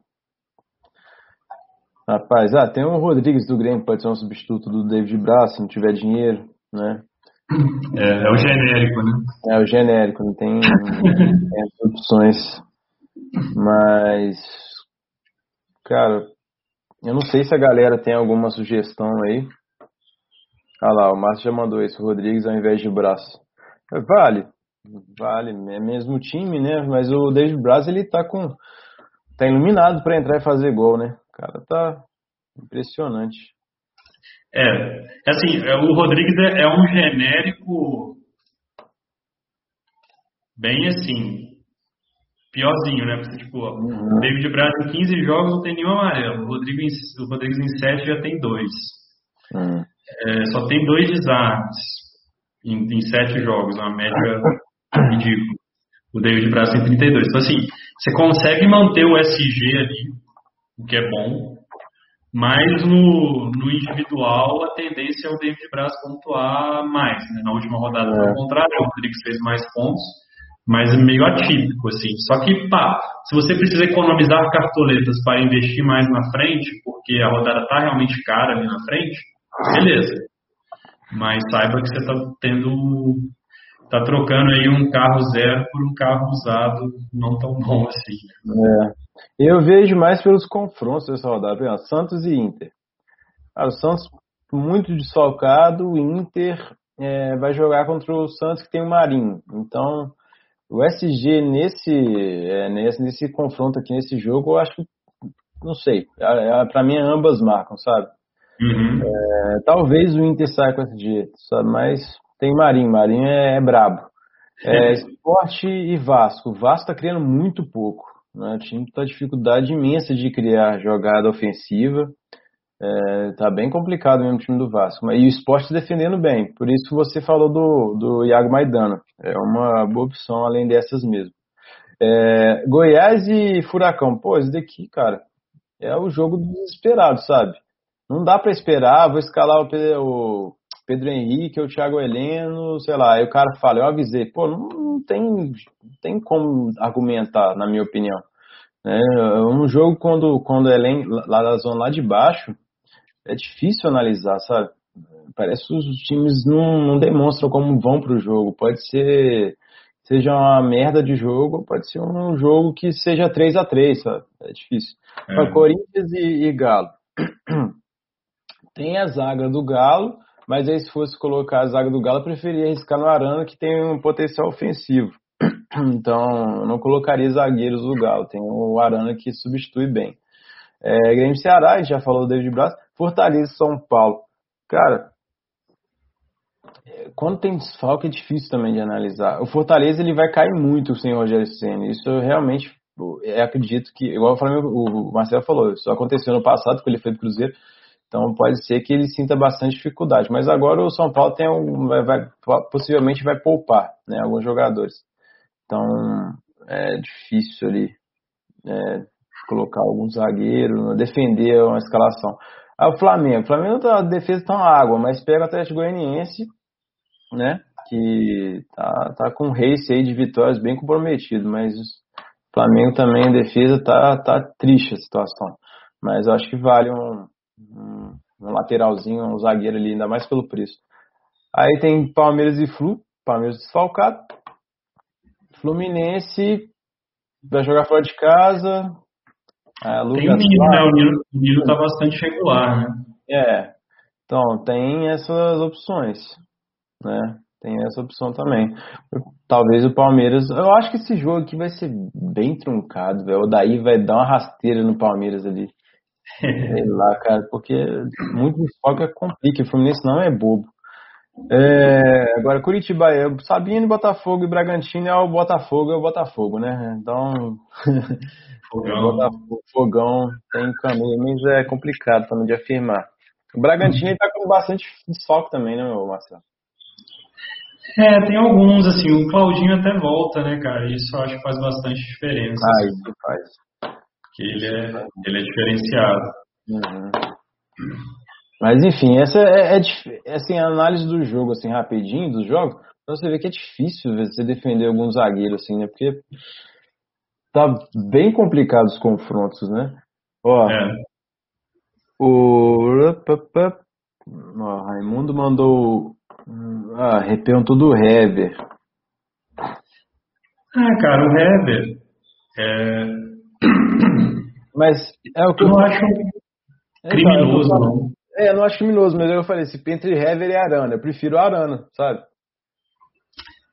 Rapaz, ah, tem o Rodrigues do Grêmio, pode ser um substituto do David Braz, se não tiver dinheiro, né? É, é o genérico, né? É o genérico, não tem, tem opções. Mas, cara, eu não sei se a galera tem alguma sugestão aí. Ah lá, o Márcio já mandou isso, Rodrigues ao invés de braço. Vale, vale, é mesmo time, né? Mas o David Braz, ele tá com. tá iluminado para entrar e fazer gol, né? O cara tá impressionante. É, assim, é, o Rodrigues é, é um genérico bem assim, piorzinho, né? Porque, tipo, uhum. o David Braz em 15 jogos não tem nenhum amarelo. O Rodrigues, o Rodrigues em 7 já tem dois. Uhum é, só tem dois desarmes em, em sete jogos, uma média ridícula. O David Braz tem 32. Então, assim, você consegue manter o SG ali, o que é bom, mas no, no individual a tendência é o David Braz pontuar mais. Né? Na última rodada foi o é. contrário, o Rodrigues fez mais pontos, mas meio atípico, assim. Só que, pá, se você precisa economizar cartoletas para investir mais na frente, porque a rodada está realmente cara ali na frente, beleza. Mas saiba que você está tendo. Está trocando aí um carro zero por um carro usado não tão bom assim. É. Eu vejo mais pelos confrontos dessa rodada. Santos e Inter. o Santos muito desfalcado, o Inter é, vai jogar contra o Santos que tem o Marinho. Então, o SG nesse, é, nesse, nesse confronto aqui, nesse jogo, eu acho que, não sei, é, é, para mim ambas marcam, sabe? Uhum. É, talvez o Inter saia com esse jeito, sabe? Mas tem Marinho, Marinho é, é brabo. É, esporte e Vasco. O Vasco está criando muito pouco. Né? O time está dificuldade imensa de criar jogada ofensiva. É, tá bem complicado mesmo o time do Vasco. E o esporte defendendo bem. Por isso você falou do, do Iago Maidana. É uma boa opção além dessas mesmo. É, Goiás e Furacão. Pô, esse daqui, cara, é o jogo desesperado, sabe? Não dá para esperar, vou escalar o Pedro, Henrique o Thiago Heleno, sei lá. Aí o cara fala, eu avisei. Pô, não, não tem, não tem como argumentar, na minha opinião. É, um jogo quando, quando é lá da zona lá de baixo, é difícil analisar, sabe? Parece que os times não, não demonstram como vão pro jogo. Pode ser seja uma merda de jogo, pode ser um jogo que seja 3 a 3 sabe? É difícil. É. Corinthians e, e Galo. Tem a zaga do Galo, mas aí se fosse colocar a zaga do Galo, eu preferia arriscar no Arana, que tem um potencial ofensivo. Então, eu não colocaria zagueiros do Galo. Tem o Arana que substitui bem. É, Grêmio Ceará, a gente já falou do David Braz. Fortaleza São Paulo. Cara, quando tem desfalque é difícil também de analisar. O Fortaleza ele vai cair muito sem Rogério Senna. Isso eu realmente eu acredito que, igual o Marcelo falou, isso aconteceu no passado, quando ele foi do Cruzeiro. Então pode ser que ele sinta bastante dificuldade. Mas agora o São Paulo tem um, vai, vai, possivelmente vai poupar né, alguns jogadores. Então é difícil ali é, colocar algum zagueiro, defender uma escalação. Ah, o Flamengo. O Flamengo tá, a defesa está uma água, mas pega o Atlético Goianiense, né? Que tá, tá com um race aí de vitórias bem comprometido, mas o Flamengo também, a defesa tá, tá triste a situação. Mas eu acho que vale um, um, um lateralzinho, um zagueiro ali, ainda mais pelo preço. Aí tem Palmeiras e Flu, Palmeiras desfalcado. Fluminense vai jogar fora de casa. Tem o Nilo, né? O Nilo, o Nilo tá bastante regular, né? É. Então, tem essas opções, né? Tem essa opção também. Talvez o Palmeiras. Eu acho que esse jogo aqui vai ser bem truncado, velho. O Daí vai dar uma rasteira no Palmeiras ali. Sei lá, cara, porque muito desfoque é complica. O Fluminense não é bobo. É, agora, Curitiba é Sabino, Botafogo e Bragantino é o Botafogo, é o Botafogo, né? Então, fogão, Botafogo, fogão tem caminho, mas é complicado também de afirmar. O Bragantino está com bastante desfoque também, né, Marcelo? É, tem alguns, assim, o Claudinho até volta, né, cara? Isso eu acho que faz bastante diferença. Ah, isso faz. Porque ele é, ele é diferenciado. Uhum. Mas enfim, essa é, é, é, assim, a análise do jogo, assim, rapidinho, dos jogos, então você vê que é difícil você defender algum zagueiro, assim, né? Porque tá bem complicado os confrontos, né? Ó, é. o Ó, Raimundo mandou. Ah, reperguntou do Heber. Ah, cara, o Heber. É... Mas é o que eu, eu não acho criminoso, então, não. É, eu não acho criminoso, mas eu falei, se entre Hever e Arana, eu prefiro Arana, sabe?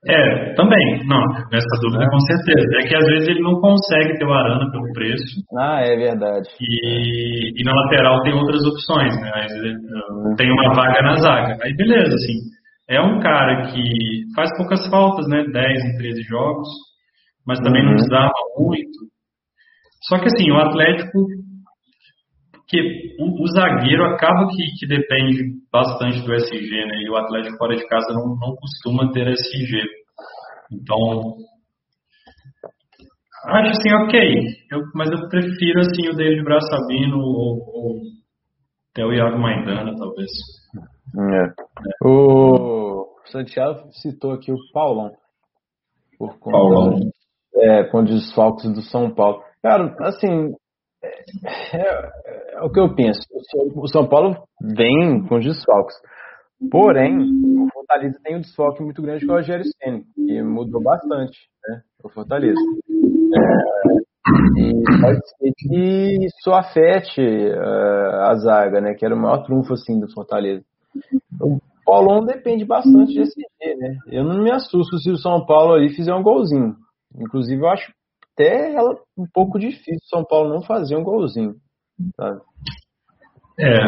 É, também. Não, nessa dúvida é. com certeza. É que às vezes ele não consegue ter o Arana pelo preço. Ah, é verdade. E, e na lateral tem outras opções, né? Aí tem uma vaga na zaga. Aí beleza, assim. É um cara que faz poucas faltas, né? 10 em 13 jogos, mas também uhum. não desarma muito. Só que assim, o Atlético que o, o, zagueiro acaba que, que, depende bastante do SG, né? E o Atlético fora de casa não, não costuma ter SG. Então, acho assim, ok. Eu, mas eu prefiro assim o David Braçabino ou, ou até o Iago Maidana, talvez. É. É. O Santiago citou aqui o Paulão. Por conta, Paulão. É, com os desfalques do São Paulo. Cara, assim, é, é, o que eu penso. O São Paulo vem com desfalques. Porém, o Fortaleza tem um desfoque muito grande com o Rogério Senna, que mudou bastante, né? O Fortaleza. É, e pode ser que isso afete uh, a zaga, né? Que era o maior trunfo assim do Fortaleza. O Paulão depende bastante desse G, né? Eu não me assusto se o São Paulo ali fizer um golzinho. Inclusive, eu acho até um pouco difícil São Paulo não fazer um golzinho. Sabe? É,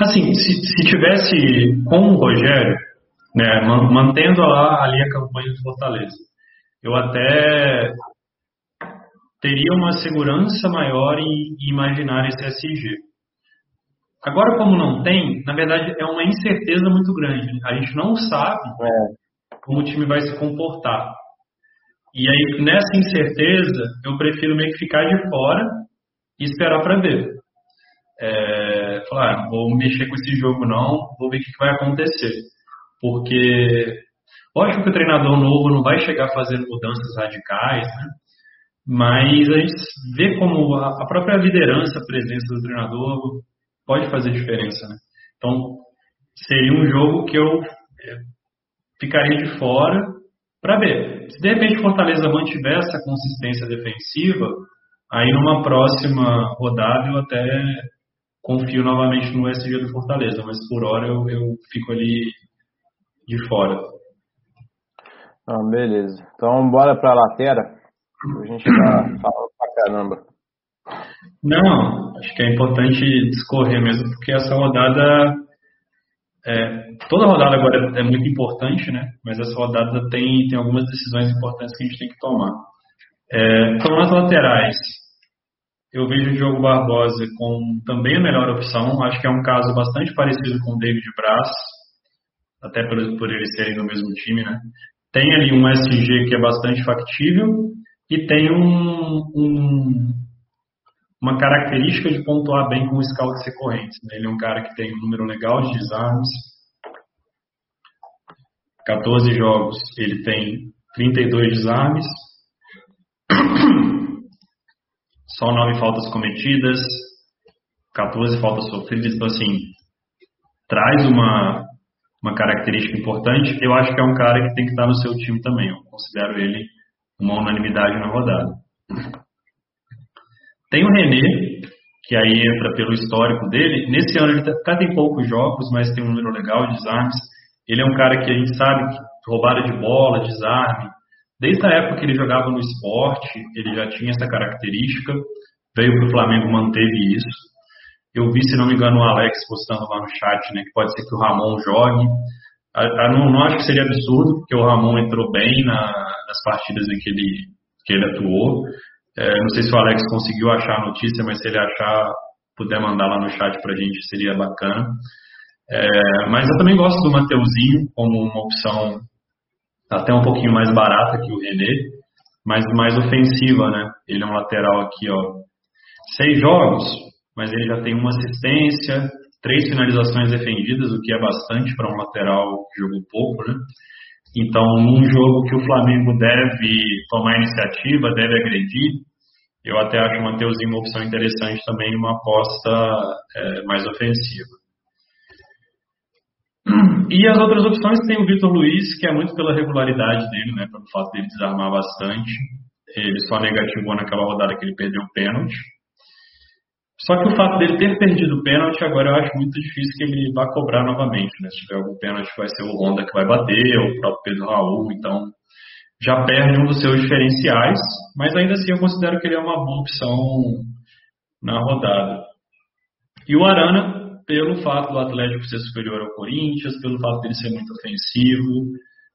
assim, se, se tivesse com o Rogério, né, mantendo lá, ali a campanha do Fortaleza, eu até teria uma segurança maior em, imaginar esse SG. Agora, como não tem, na verdade é uma incerteza muito grande. A gente não sabe é. como o time vai se comportar. E aí, nessa incerteza, eu prefiro meio que ficar de fora e esperar para ver. É, falar, ah, vou mexer com esse jogo não, vou ver o que, vai acontecer. Porque, lógico que o treinador novo não vai chegar fazendo mudanças radicais, né? mas a gente vê como a própria liderança, a presença do treinador pode fazer diferença. Né? Então, seria um jogo que eu é, ficaria de fora para ver. Se de repente Fortaleza mantiver essa consistência defensiva, aí numa próxima rodada eu até confio novamente no SG do Fortaleza, mas por hora eu, eu fico ali de fora. Ah, beleza. Então bora para a lateral. A gente tá falando pra caramba. Não, acho que é importante discorrer mesmo, porque essa rodada é, toda rodada agora é muito importante, né? Mas essa rodada tem, tem algumas decisões importantes que a gente tem que tomar. É, então, nas laterais, eu vejo o Diogo Barbosa com também a melhor opção. Acho que é um caso bastante parecido com o David Braz, até por, por eles serem do mesmo time, né? Tem ali um SG que é bastante factível e tem um, um uma característica de pontuar bem com o scout recorrentes. Né? Ele é um cara que tem um número legal de desarmes, 14 jogos, ele tem 32 desarmes, só 9 faltas cometidas, 14 faltas sofridas, então assim, traz uma, uma característica importante. Eu acho que é um cara que tem que estar no seu time também. Eu considero ele uma unanimidade na rodada. Tem o René, que aí entra pelo histórico dele. Nesse ano ele tá, tem poucos jogos, mas tem um número legal de desarmes. Ele é um cara que a gente sabe que roubada de bola, desarme. Desde a época que ele jogava no esporte, ele já tinha essa característica. Veio para o Flamengo, manteve isso. Eu vi, se não me engano, o Alex postando lá no chat, né, que pode ser que o Ramon jogue. Não, não, acho que seria absurdo, porque o Ramon entrou bem na, nas partidas em que ele, que ele atuou. É, não sei se o Alex conseguiu achar a notícia, mas se ele achar, puder mandar lá no chat para a gente, seria bacana. É, mas eu também gosto do Mateuzinho como uma opção até um pouquinho mais barata que o René, mas mais ofensiva, né? Ele é um lateral aqui, ó, seis jogos, mas ele já tem uma assistência, três finalizações defendidas, o que é bastante para um lateral que jogou pouco, né? Então, num jogo que o Flamengo deve tomar iniciativa, deve agredir, eu até acho o Mateuzinho uma opção interessante também, uma aposta é, mais ofensiva. E as outras opções tem o Vitor Luiz, que é muito pela regularidade dele, né, pelo fato dele desarmar bastante. Ele só negativou naquela rodada que ele perdeu o pênalti. Só que o fato dele ter perdido o pênalti, agora eu acho muito difícil que ele vá cobrar novamente. Né? Se tiver algum pênalti, vai ser o Honda que vai bater, ou o próprio Pedro Raul. Então, já perde um dos seus diferenciais. Mas ainda assim, eu considero que ele é uma boa opção na rodada. E o Arana, pelo fato do Atlético ser superior ao Corinthians, pelo fato dele ser muito ofensivo,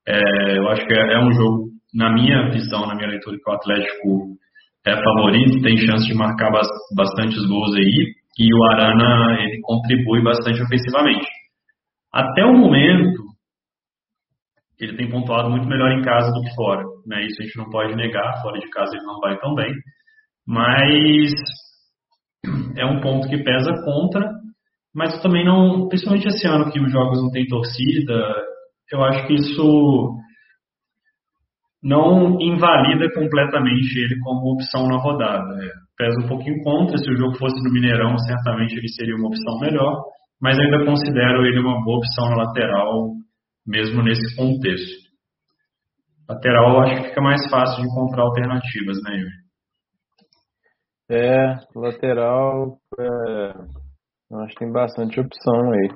é, eu acho que é, é um jogo, na minha visão, na minha leitura, que o Atlético é favorito, tem chance de marcar bastantes gols aí, e o Arana ele contribui bastante ofensivamente. Até o momento, ele tem pontuado muito melhor em casa do que fora. Né? Isso a gente não pode negar, fora de casa ele não vai tão bem. Mas é um ponto que pesa contra, mas também não, principalmente esse ano que os jogos não têm torcida, eu acho que isso não invalida completamente ele como opção na rodada. É, pesa um pouquinho contra, se o jogo fosse no Mineirão, certamente ele seria uma opção melhor, mas ainda considero ele uma boa opção na lateral, mesmo nesse contexto. Lateral eu acho que fica mais fácil de encontrar alternativas, né, Yuri? É, lateral, é, acho que tem bastante opção aí.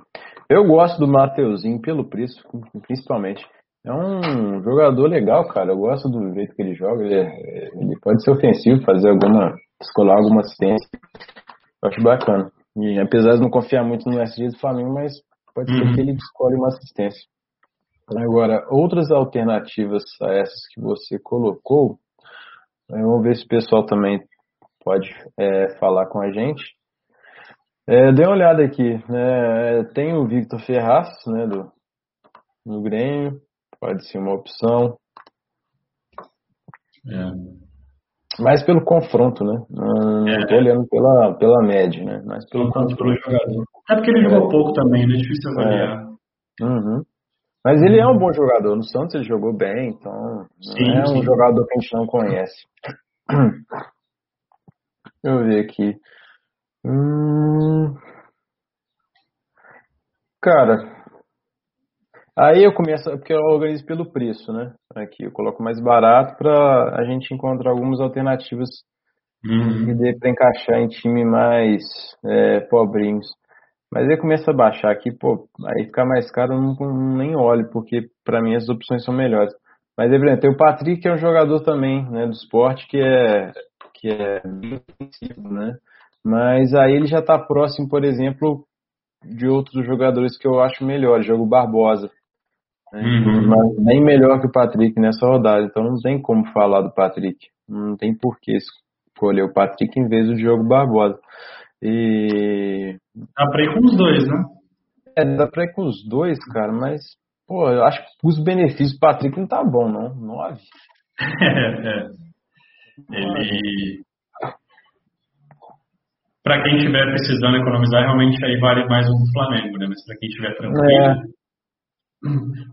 Eu gosto do Mateuzinho pelo preço, principalmente. É um jogador legal, cara. Eu gosto do jeito que ele joga. Ele, ele pode ser ofensivo, fazer alguma. escolar alguma assistência. Eu acho bacana. E apesar de não confiar muito no SG do Flamengo, mas pode ser que uhum. ele escolhe uma assistência. Agora, outras alternativas a essas que você colocou, vamos ver se o pessoal também pode é, falar com a gente. É, dê uma olhada aqui. Né? Tem o Victor Ferraz, né, do, do Grêmio pode ser uma opção. É. Mais pelo confronto, né? Não é. olhando pela, pela média, né? Mas pelo confronto. Pelo jogador. É porque ele jogou é. pouco também, né? Difícil avaliar. Uhum. Mas ele é um bom jogador. No Santos ele jogou bem, então sim, não é sim. um jogador que a gente não conhece. Deixa eu ver aqui. Hum... Cara, Aí eu começo, porque eu organizo pelo preço, né? Aqui eu coloco mais barato para a gente encontrar algumas alternativas uhum. que dê para encaixar em time mais é, pobrinhos. Mas aí começa a baixar aqui, pô, aí ficar mais caro eu não, nem olho, porque para mim as opções são melhores. Mas aí, exemplo, tem o Patrick, que é um jogador também, né, do esporte, que é, que é bem ofensivo, né? Mas aí ele já está próximo, por exemplo, de outros jogadores que eu acho melhores, jogo Barbosa. Né? Uhum. Mas bem melhor que o Patrick nessa rodada. Então não tem como falar do Patrick. Não tem porquê escolher o Patrick em vez do Diogo Barbosa. E. Dá pra ir com os dois, né? É, dá pra ir com os dois, cara, mas. Pô, eu acho que os benefícios do Patrick não tá bom, não. Nove. é, é. Ele. Para quem estiver precisando economizar, realmente aí vale mais um do Flamengo, né? Mas para quem estiver tranquilo, é.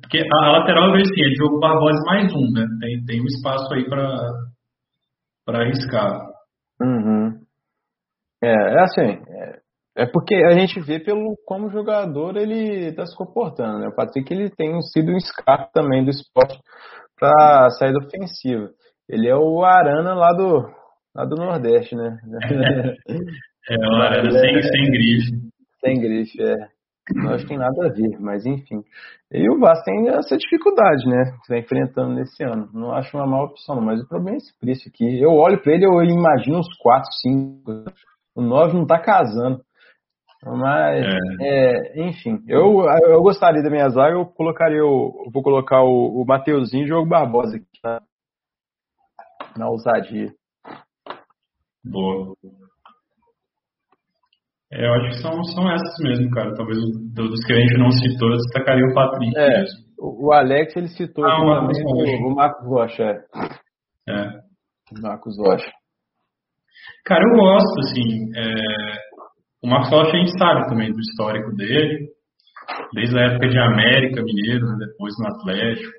Porque a lateral eu vejo assim, é Diogo Barbosa mais um, né? Tem, tem um espaço aí para arriscar. Uhum. É, é assim, é, é, porque a gente vê pelo como o jogador ele está se comportando, né? O Patrick ele tem sido um escape também do esporte para saída ofensiva. Ele é o Arana lá do, lá do Nordeste, né? É, é o Arana sem, sem grife. Sem grife, é. Não acho que tem nada a ver, mas enfim. E o Vasco tem essa dificuldade, né? Que está enfrentando nesse ano. Não acho uma má opção, mas o problema é esse preço aqui. Eu olho para ele, eu imagino uns 4, 5. O 9 não está casando. Mas, é. É, enfim, eu, eu gostaria da minha zaga, eu colocaria o, eu vou colocar o, o Mateuzinho e o Diogo Barbosa aqui na, na ousadia. Boa. É, eu acho que são, são essas mesmo, cara. Talvez do, dos que a gente não citou, eu destacaria o Patrick é, mesmo. O, o Alex ele citou ah, aqui também o, o Marcos Rocha. É. é. Marcos Rocha. Cara, eu gosto, assim. É... O Marcos Rocha a gente sabe também do histórico dele, desde a época de América Mineiro, né, depois no Atlético.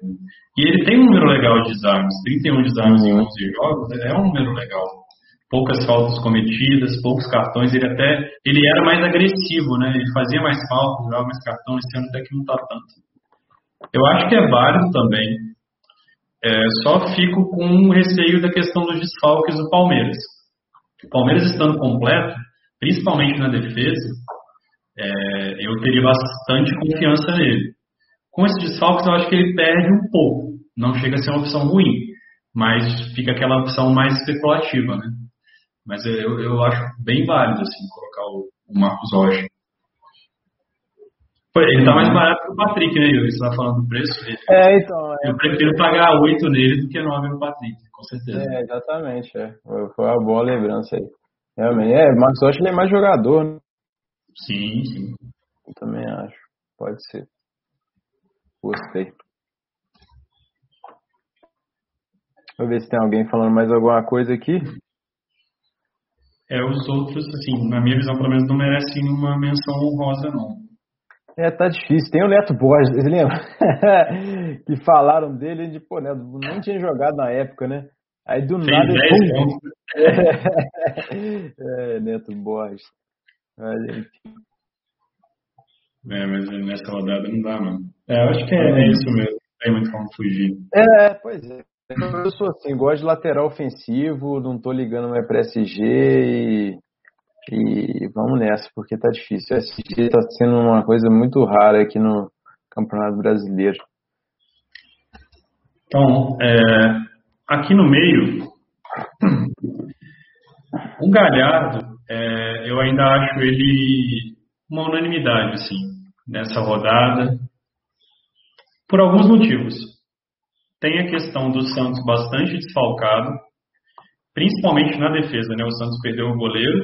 E ele tem um número legal de desarmes, 31 desarmes uhum. em 11 jogos, é um número legal. Poucas faltas cometidas, poucos cartões, ele até ele era mais agressivo, né? Ele fazia mais faltas, jogava mais cartão, esse ano até que não tá tanto. Eu acho que é válido também. É, só fico com receio da questão dos desfalques do Palmeiras. O Palmeiras estando completo, principalmente na defesa, é, eu teria bastante confiança nele. Com esses desfalques, eu acho que ele perde um pouco. Não chega a ser uma opção ruim, mas fica aquela opção mais especulativa, né? Mas eu, eu acho bem válido, assim, colocar o, o Marcos Rocha. Ele tá mais barato que o Patrick, né, Yuri? Você tá falando do preço? É, então. É... Eu prefiro pagar 8 nele do que 9 no Patrick, com certeza. É, exatamente. É. Foi uma boa lembrança aí. Realmente. É, o Marcos Rocha ele é mais jogador, né? Sim, sim. Eu também acho. Pode ser. Gostei. Vou ver se tem alguém falando mais alguma coisa aqui. É, os outros, assim, na minha visão, pelo menos, não merecem uma menção honrosa, não. É, tá difícil. Tem o Neto Borges, vocês lembram? que falaram dele de, pô, Neto, nem tinha jogado na época, né? Aí do Fez nada. 10 pontos. é, Neto Borges. Olha É, mas nessa rodada não dá, não. É, eu acho que é, é isso mesmo. Não tem muito como fugir. É, pois é. Eu sou assim, gosto de lateral ofensivo, não tô ligando mais pra SG e, e vamos nessa, porque tá difícil. A SG tá sendo uma coisa muito rara aqui no Campeonato Brasileiro. Então, é, aqui no meio, o Galhardo é, eu ainda acho ele uma unanimidade, assim, nessa rodada, por alguns motivos. Tem a questão do Santos bastante desfalcado, principalmente na defesa, né? O Santos perdeu o goleiro,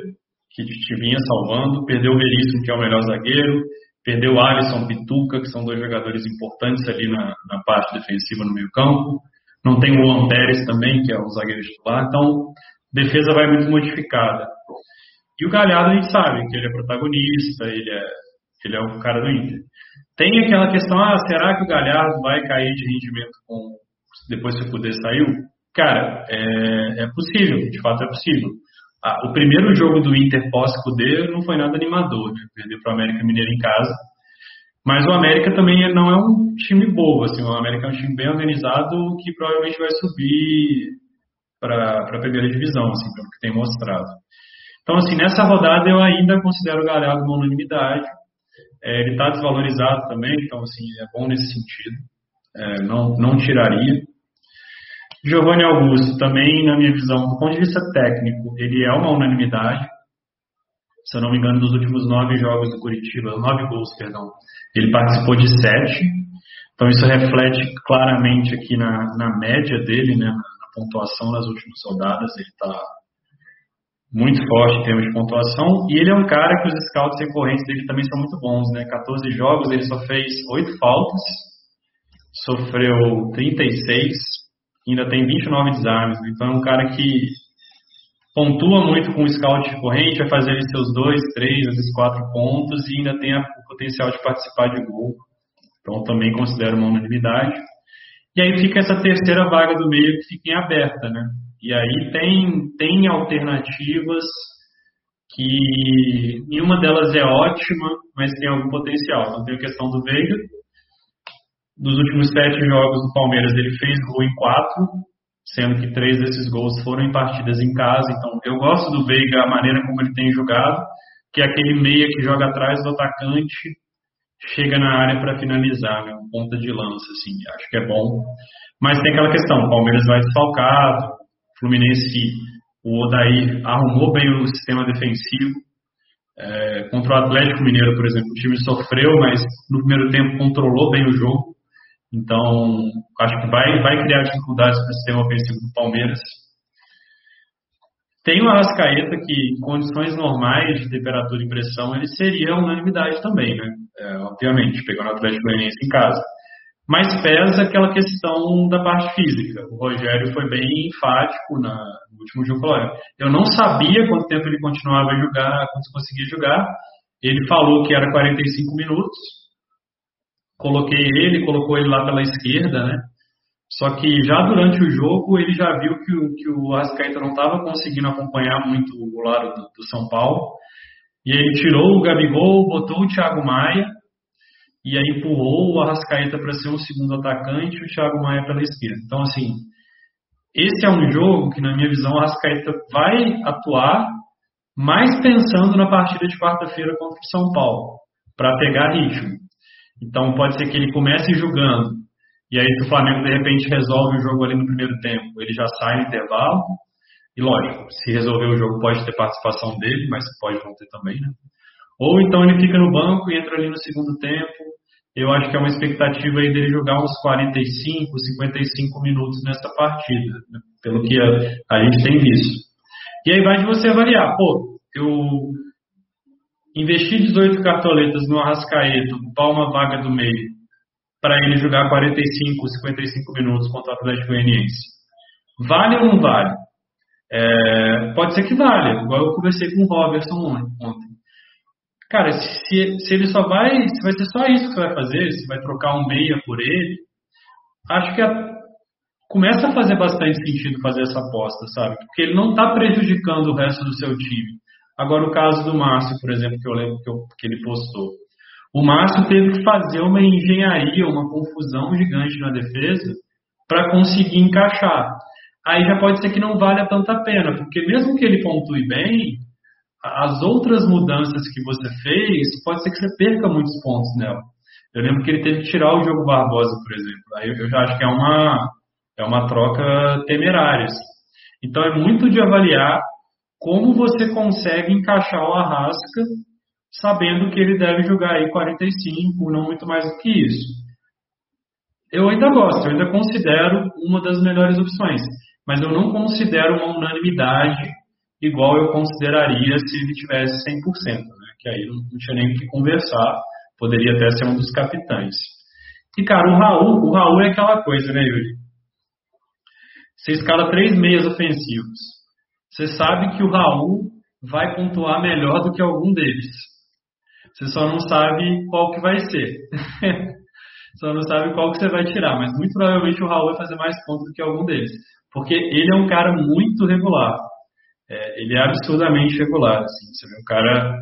que te vinha salvando, perdeu o Veríssimo, que é o melhor zagueiro, perdeu o Alisson, Pituca, que são dois jogadores importantes ali na, na parte defensiva no meio campo. Não tem o Luan Pérez também, que é o zagueiro titular. Então, defesa vai muito modificada. E o Galhardo a gente sabe que ele é protagonista, ele é, ele é o cara do Inter. Tem aquela questão, ah, será que o Galhardo vai cair de rendimento com, depois que o Cudê saiu? Cara, é, é possível, de fato é possível. Ah, o primeiro jogo do Inter pós-Cudê não foi nada animador, né? Perdeu para o América Mineiro em casa. Mas o América também não é um time bobo, assim, o América é um time bem organizado que provavelmente vai subir para a primeira divisão, assim, pelo que tem mostrado. Então, assim, nessa rodada eu ainda considero o Galhardo uma unanimidade. É, ele está desvalorizado também, então, assim, é bom nesse sentido. É, não, não tiraria. Giovanni Augusto, também, na minha visão, do ponto de vista técnico, ele é uma unanimidade. Se eu não me engano, dos últimos nove jogos do Curitiba, nove gols, perdão, ele participou de sete. Então, isso reflete claramente aqui na, na média dele, né, na pontuação nas últimas rodadas. Ele está muito forte em termos de pontuação. E ele é um cara que os scouts recorrentes dele também são muito bons, né? 14 jogos, ele só fez 8 faltas, sofreu 36, ainda tem 29 desarmes. Né? Então é um cara que pontua muito com o scout recorrente, vai fazer ali seus 2, 3, às vezes 4 pontos e ainda tem o potencial de participar de gol. Então também considero uma unanimidade. E aí fica essa terceira vaga do meio que fica em aberta, né? E aí tem, tem alternativas que nenhuma delas é ótima, mas tem algum potencial. Então tem a questão do Veiga. Dos últimos sete jogos do Palmeiras, ele fez gol em quatro, sendo que três desses gols foram em partidas em casa. Então eu gosto do Veiga, a maneira como ele tem jogado, que é aquele meia que joga atrás do atacante, chega na área para finalizar, né? ponta de lança, assim, acho que é bom. Mas tem aquela questão, o Palmeiras vai desfalcado, Fluminense, o Odair arrumou bem o sistema defensivo. É, contra o Atlético Mineiro, por exemplo, o time sofreu, mas no primeiro tempo controlou bem o jogo. Então, acho que vai, vai criar dificuldades para o sistema ofensivo do Palmeiras. Tem o Arrascaeta que, em condições normais de temperatura e pressão, ele seria unanimidade também, né? É, obviamente, pegando o Atlético Goianiense em casa. mas pesa aquela questão da parte física. O Rogério foi bem enfático na, no último jogo. Falou, eu não sabia quanto tempo ele continuava a jogar, quanto conseguia jogar. Ele falou que era 45 minutos. Coloquei ele, colocou ele lá pela esquerda, né? Só que já durante o jogo ele já viu que o, que o Arrascaeta não estava conseguindo acompanhar muito o lado do, do São Paulo. E ele tirou o Gabigol, botou o Thiago Maia e aí empurrou o Arrascaeta para ser um segundo atacante e o Thiago Maia pela esquerda. Então, assim, esse é um jogo que, na minha visão, o Arrascaeta vai atuar mais pensando na partida de quarta-feira contra o São Paulo, para pegar ritmo. Então, pode ser que ele comece jogando, e aí o Flamengo, de repente, resolve o jogo ali no primeiro tempo, ele já sai no intervalo, e lógico, se resolver o jogo pode ter participação dele, mas pode não ter também, né? Ou então ele fica no banco e entra ali no segundo tempo. Eu acho que é uma expectativa aí dele jogar uns 45, 55 minutos nessa partida, né? pelo que a, a gente tem visto. E aí vai de você avaliar, pô, eu investi 18 cartoletas no Arrascaeta, ocupar uma vaga do meio, para ele jogar 45, 55 minutos contra o Atlético Goianiense. Vale ou não vale? É, pode ser que valha, igual eu conversei com o Robertson ontem. Cara, se, se ele só vai, se vai ser só isso que você vai fazer, se vai trocar um meia por ele, acho que a, começa a fazer bastante sentido fazer essa aposta, sabe? Porque ele não está prejudicando o resto do seu time. Agora, o caso do Márcio, por exemplo, que eu lembro que, eu, que ele postou. O Márcio teve que fazer uma engenharia, uma confusão gigante na defesa para conseguir encaixar. Aí já pode ser que não valha tanta pena, porque mesmo que ele pontue bem, as outras mudanças que você fez, pode ser que você perca muitos pontos nela. Eu lembro que ele teve que tirar o jogo Barbosa, por exemplo. Aí eu já acho que é uma, é uma troca temerária. Assim. Então é muito de avaliar como você consegue encaixar o Arrasca, sabendo que ele deve jogar aí 45, não muito mais do que isso. Eu ainda gosto, eu ainda considero uma das melhores opções, mas eu não considero uma unanimidade igual eu consideraria se ele tivesse 100%, né? que aí não, tinha nem o que conversar, poderia até ser um dos capitães. E, cara, o Raul, o Raul é aquela coisa, né, Yuri? Você escala três meias ofensivos. Você sabe que o Raul vai pontuar melhor do que algum deles. Você só não sabe qual que vai ser. só não sabe qual que você vai tirar, mas muito provavelmente o Raul vai fazer mais pontos do que algum deles. Porque ele é um cara muito regular é, ele é absurdamente regular. Assim. Você vê, o cara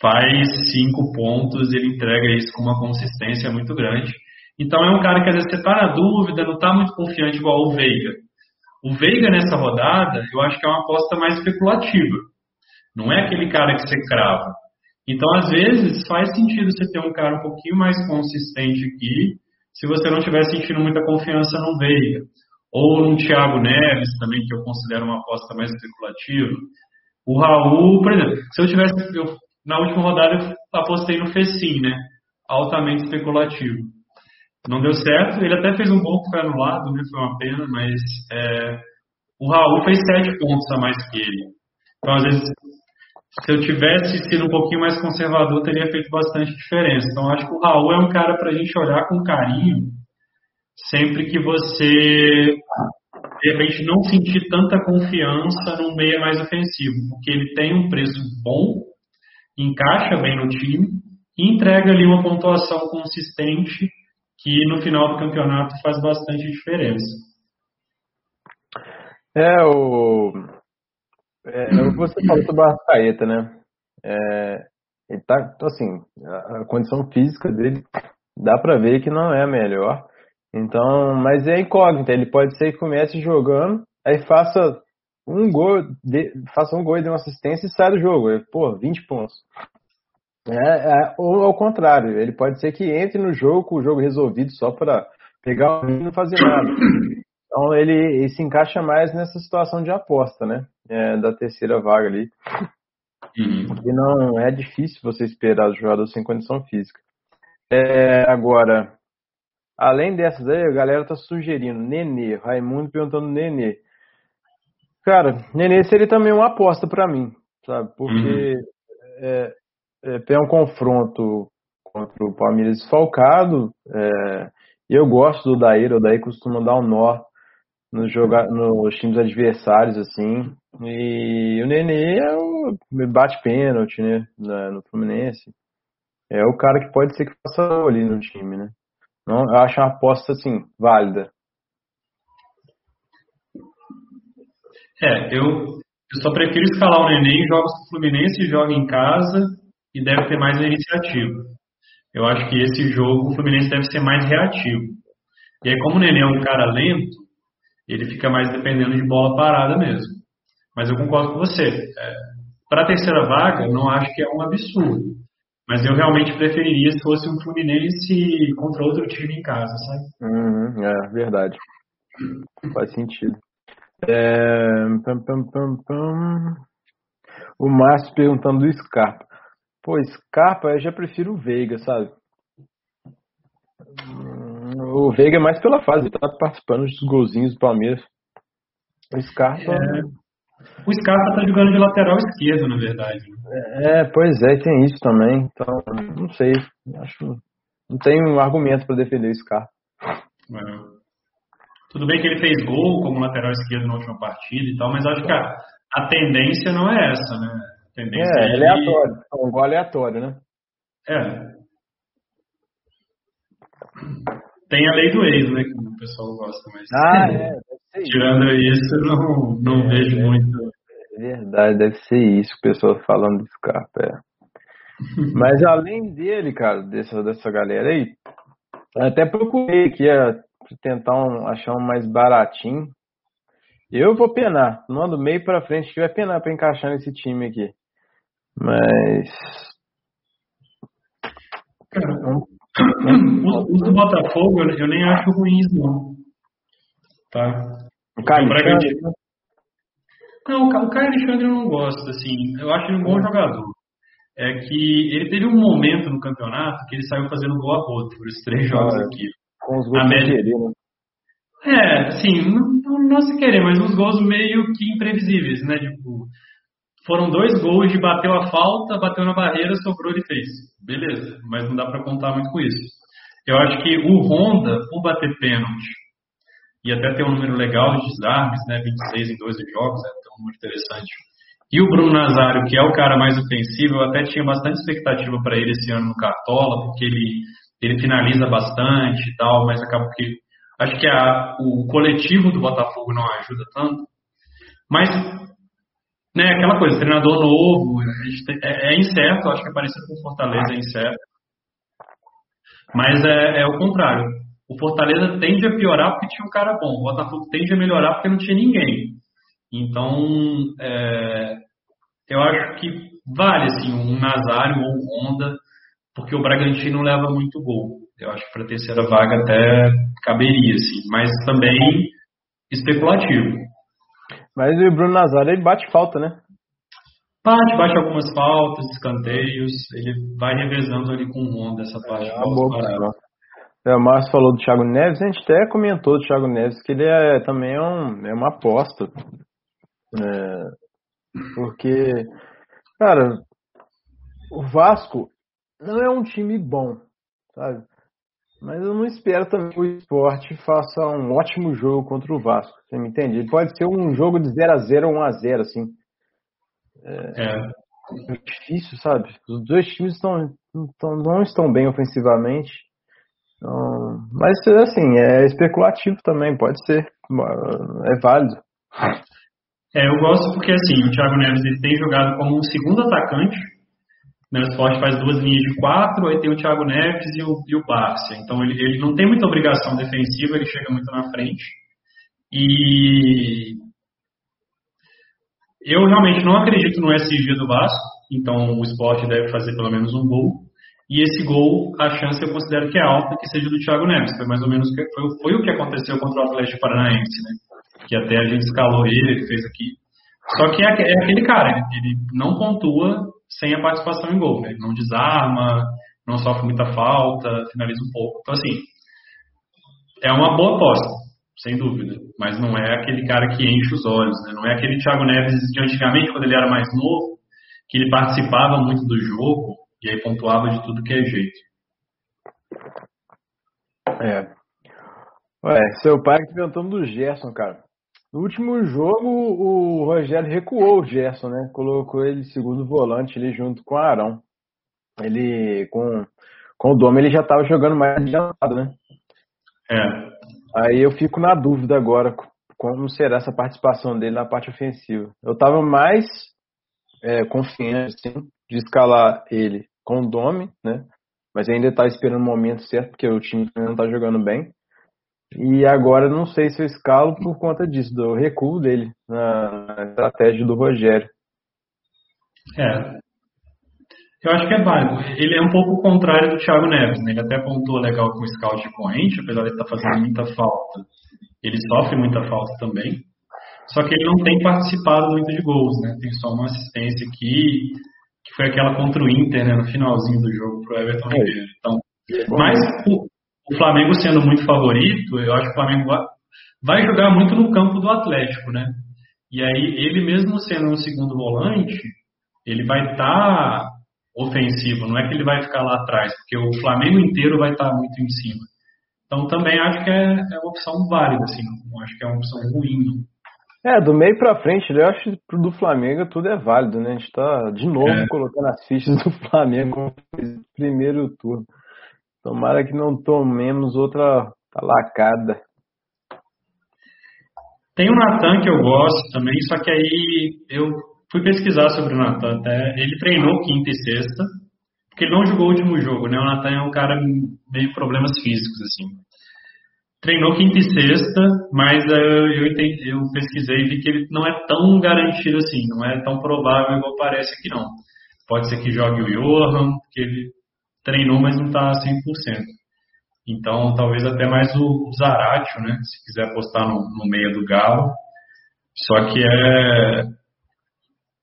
faz cinco pontos, ele entrega isso com uma consistência muito grande. Então é um cara que às vezes você está na dúvida, não está muito confiante igual o Veiga. O Veiga nessa rodada, eu acho que é uma aposta mais especulativa. Não é aquele cara que você crava. Então, às vezes, faz sentido você ter um cara um pouquinho mais consistente aqui, se você não estiver sentindo muita confiança no Veiga ou no Thiago Neves também, que eu considero uma aposta mais especulativa. O Raul, por exemplo, se eu tivesse. Eu, na última rodada eu apostei no Fecim, né? Altamente especulativo. Não deu certo, ele até fez um gol que foi anulado, né? Foi uma pena, mas é, o Raul fez sete pontos a mais que ele. Então, às vezes, se eu tivesse sido um pouquinho mais conservador, teria feito bastante diferença. Então, acho que o Raul é um cara para a gente olhar com carinho sempre que você de repente não sentir tanta confiança num meia mais ofensivo, porque ele tem um preço bom, encaixa bem no time e entrega ali uma pontuação consistente que no final do campeonato faz bastante diferença. É, o. É, é o que você falou sobre o Arrascaeta, né? É, ele tá, assim, a, a condição física dele dá para ver que não é a melhor. Então, mas é incógnita. Ele pode ser que comece jogando, aí faça um gol, de, faça um gol e dê uma assistência e saia do jogo. Pô, 20 pontos. É, é, ou ao contrário, ele pode ser que entre no jogo com o jogo resolvido só para pegar o e não fazer nada. Então ele, ele, se encaixa mais nessa situação de aposta, né? É, da terceira vaga ali. Uhum. Porque não é difícil você esperar os jogadores sem condição física. É, agora, Além dessas aí, a galera tá sugerindo Nenê. Raimundo perguntando Nenê. Cara, Nenê seria também uma aposta para mim, sabe? Porque uhum. é, é, tem um confronto contra o Palmeiras desfalcado. É, eu gosto do Daíra, o Daíra costuma dar um nó nos, jogar, nos times adversários, assim. E o Nenê é o, bate pênalti, né? No Fluminense. É o cara que pode ser que faça ali no time, né? Não, eu acho uma aposta, assim, válida. É, eu, eu só prefiro escalar o Nenê em jogos do Fluminense, joga em casa e deve ter mais iniciativa. Eu acho que esse jogo o Fluminense deve ser mais reativo. E aí, como o Nenê é um cara lento, ele fica mais dependendo de bola parada mesmo. Mas eu concordo com você. É, Para a terceira vaga, não acho que é um absurdo. Mas eu realmente preferiria se fosse um Fluminense contra outro time em casa, sabe? Uhum, é, verdade. Faz sentido. É... Pam, pam, pam. O Márcio perguntando do Scarpa. Pô, Scarpa eu já prefiro o Veiga, sabe? O Veiga é mais pela fase, ele tá participando dos golzinhos do Palmeiras. O Scarpa. É. O Scarpa tá jogando de lateral esquerdo, na verdade. É, pois é, tem isso também. Então, não sei. Acho. Não tenho argumento para defender o Scarpa. É. Tudo bem que ele fez gol como lateral esquerdo na última partida e tal, mas acho que a, a tendência não é essa, né? Tendência é, é de... aleatório. É um gol aleatório, né? É. Tem a lei do ex, né? Que o pessoal gosta, mas. Ah, é. Tirando isso, não, não é, vejo muito. É verdade, deve ser isso o pessoal falando do Scarpa. É. mas além dele, cara, dessa, dessa galera aí, até procurei aqui a tentar um, achar um mais baratinho. Eu vou penar. Não ando meio pra frente que vai penar pra encaixar nesse time aqui. Mas. Cara, os, do Botafogo eu, nem acho ruins, não. Tá? O Caio Alexandre? Não, o Caio Alexandre eu não gosto, assim. Eu acho ele um bom jogador. É que ele teve um momento no campeonato que ele saiu fazendo gol a rodo por esses três jogos ah, aqui com os gols sem querer, né? É, assim, não, não se querer, mas uns gols meio que imprevisíveis, né? Tipo, foram dois gols de bateu a falta, bateu na barreira, sobrou e fez. Beleza, mas não dá para contar muito com isso. Eu acho que o Honda, por bater pênalti, e até ter um número legal de desarmes, né? 26 em 12 jogos, é um número interessante. E o Bruno Nazário, que é o cara mais ofensivo, eu até tinha bastante expectativa para ele esse ano no Cartola, porque ele ele finaliza bastante e tal, mas acaba que acho que a, o coletivo do Botafogo não ajuda tanto. Mas, né, aquela coisa, treinador novo, é, é, incerto, acho que é parecido com o Fortaleza, é incerto. Mas é, é o contrário. O Fortaleza tende a piorar porque tinha um cara bom. O Botafogo tende a melhorar porque não tinha ninguém. Então, é, eu acho que vale assim, um Nazário ou um Honda porque o Bragantino leva muito gol. Eu acho que para a terceira vaga até caberia, assim, mas também especulativo. Mas o Bruno Nazário ele bate falta, né? Bate, bate algumas faltas, escanteios, ele vai revezando ali com o Honda essa parte. É, boa, é, o Márcio falou do Thiago Neves, a gente até comentou do Thiago Neves que ele é também é, um, é uma aposta. É, porque, cara, o Vasco não é um time bom, sabe? Mas eu não espero também que o esporte faça um ótimo jogo contra o Vasco. Você me entende? Ele pode ser um jogo de 0 a 0 ou 1 a 0 assim. É, é. é difícil, sabe? Os dois times estão, estão, não estão bem ofensivamente. Então, mas, assim, é especulativo também, pode ser. É válido. É, eu gosto porque, assim, o Thiago Neves ele tem jogado como um segundo atacante o esporte faz duas linhas de quatro, aí tem o Thiago Neves e o, e o Bárcia. Então ele, ele não tem muita obrigação defensiva, ele chega muito na frente. E eu realmente não acredito no SG do Vasco, então o esporte deve fazer pelo menos um gol. E esse gol, a chance eu considero que é alta que seja do Thiago Neves. Foi mais ou menos foi, foi o que aconteceu contra o Atlético Paranaense, né? Que até a gente escalou ele, ele fez aqui. Só que é, é aquele cara, ele não pontua sem a participação em gol. Né? Ele não desarma, não sofre muita falta, finaliza um pouco. Então, assim, é uma boa aposta, sem dúvida. Mas não é aquele cara que enche os olhos. Né? Não é aquele Thiago Neves de antigamente, quando ele era mais novo, que ele participava muito do jogo e aí pontuava de tudo que é jeito. É. Ué, seu pai que perguntando do Gerson, cara. No último jogo, o Rogério recuou o Gerson, né? Colocou ele segundo volante ali junto com o Arão. Ele, com, com o Dom, ele já estava jogando mais adiantado, né? É. Aí eu fico na dúvida agora como será essa participação dele na parte ofensiva. Eu estava mais é, confiante assim, de escalar ele com o Domi, né? Mas ainda estava esperando o momento certo, porque o time não está jogando bem. E agora não sei se eu escalo por conta disso, do recuo dele na estratégia do Rogério. É. Eu acho que é válido. Ele é um pouco o contrário do Thiago Neves, né? Ele até apontou legal com o scout de corrente, apesar de estar tá fazendo muita falta. Ele sofre muita falta também. Só que ele não tem participado muito de gols, né? Tem só uma assistência aqui, que foi aquela contra o Inter, né? No finalzinho do jogo pro Everton é. Ribeiro. Então, mas o, o Flamengo sendo muito favorito, eu acho que o Flamengo vai jogar muito no campo do Atlético, né? E aí, ele mesmo sendo um segundo volante, ele vai estar tá ofensivo, não é que ele vai ficar lá atrás, porque o Flamengo inteiro vai estar tá muito em cima. Então também acho que é, é uma opção válida, assim, não acho que é uma opção ruim. É, do meio para frente, eu acho que do Flamengo tudo é válido, né? A gente tá de novo é. colocando as fichas do Flamengo no primeiro turno. Tomara que não tomemos outra lacada. Tem o Natan que eu gosto também, só que aí eu fui pesquisar sobre o Natan até. Ele treinou quinta e sexta, porque ele não jogou o último jogo, né? O Natan é um cara meio problemas físicos, assim. Treinou quinta e sexta, mas eu, eu, entendi, eu pesquisei e vi que ele não é tão garantido assim, não é tão provável igual parece que não. Pode ser que jogue o Johan, que ele treinou, mas não está 100%. Então, talvez até mais o Zaratio, né? Se quiser apostar no, no meio do Galo. Só que é.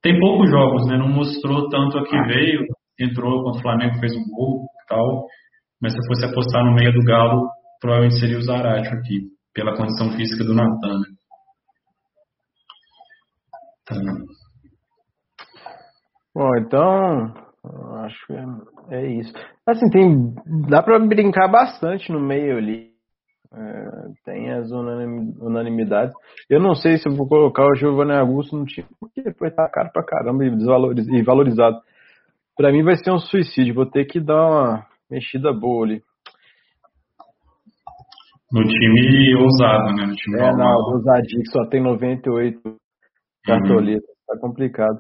Tem poucos jogos, né? Não mostrou tanto a que veio. Entrou contra o Flamengo, fez um gol tal. Mas se fosse apostar no meio do Galo, provavelmente seria o Zaratio aqui, pela condição física do Natan. Né? Então... Bom, então Acho que é, é, isso. Assim, tem, dá para brincar bastante no meio ali. É, tem as unanimidades. Eu não sei se eu vou colocar o Giovanni Augusto no time, porque depois tá caro pra caramba e, e valorizado. Pra mim vai ser um suicídio. Vou ter que dar uma mexida boa ali. No time ousado, né? No time é, normal. não, ousadinho, que só tem 98 cartoletas. Uhum. Tá complicado.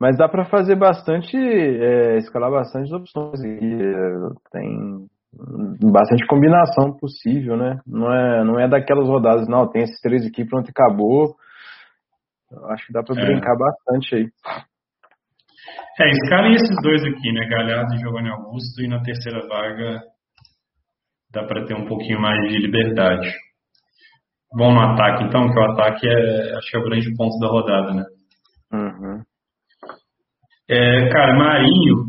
Mas dá para fazer bastante, é, escalar bastante opções. E, é, tem bastante combinação possível, né? Não é, não é daquelas rodadas, não. Tem esses três aqui, pronto, acabou. Acho que dá para é. brincar bastante aí. É, escalem esses dois aqui, né? Galhardo e Giovanni Augusto. E na terceira vaga dá para ter um pouquinho mais de liberdade. Bom no ataque, então, que o ataque é, acho que é o grande ponto da rodada, né? Uhum. É, cara, Marinho,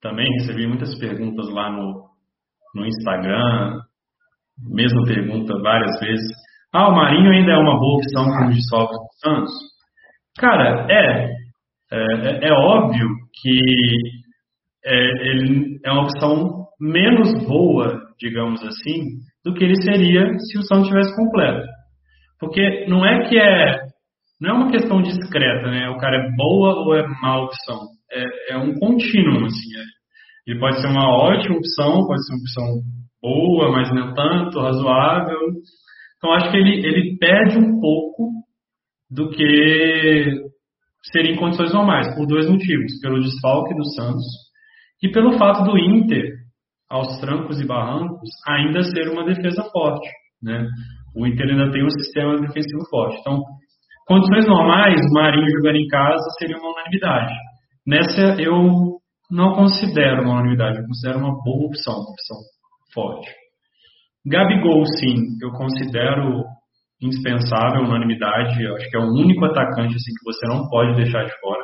também recebi muitas perguntas lá no, no Instagram, mesma pergunta várias vezes. Ah, o Marinho ainda é uma boa opção como de salvo do Santos? Cara, é, é. É, óbvio que é, ele é uma opção menos boa, digamos assim, do que ele seria se o Santos tivesse completo. Porque não é que é não é uma questão discreta, né? O cara é boa ou é má opção. É, é um contínuo, assim. É. Ele pode ser uma ótima opção, pode ser uma opção boa, mas não tanto, razoável. Então, acho que ele, ele perde um pouco do que seria em condições normais, por dois motivos. Pelo desfalque do Santos e pelo fato do Inter, aos trancos e barrancos, ainda ser uma defesa forte. Né? O Inter ainda tem um sistema defensivo forte. Então, Condições normais, Marinho jogando em casa seria uma unanimidade. Nessa eu não considero uma unanimidade, eu considero uma boa opção, uma opção forte. Gabigol, sim, eu considero indispensável, unanimidade, eu acho que é o único atacante assim, que você não pode deixar de fora.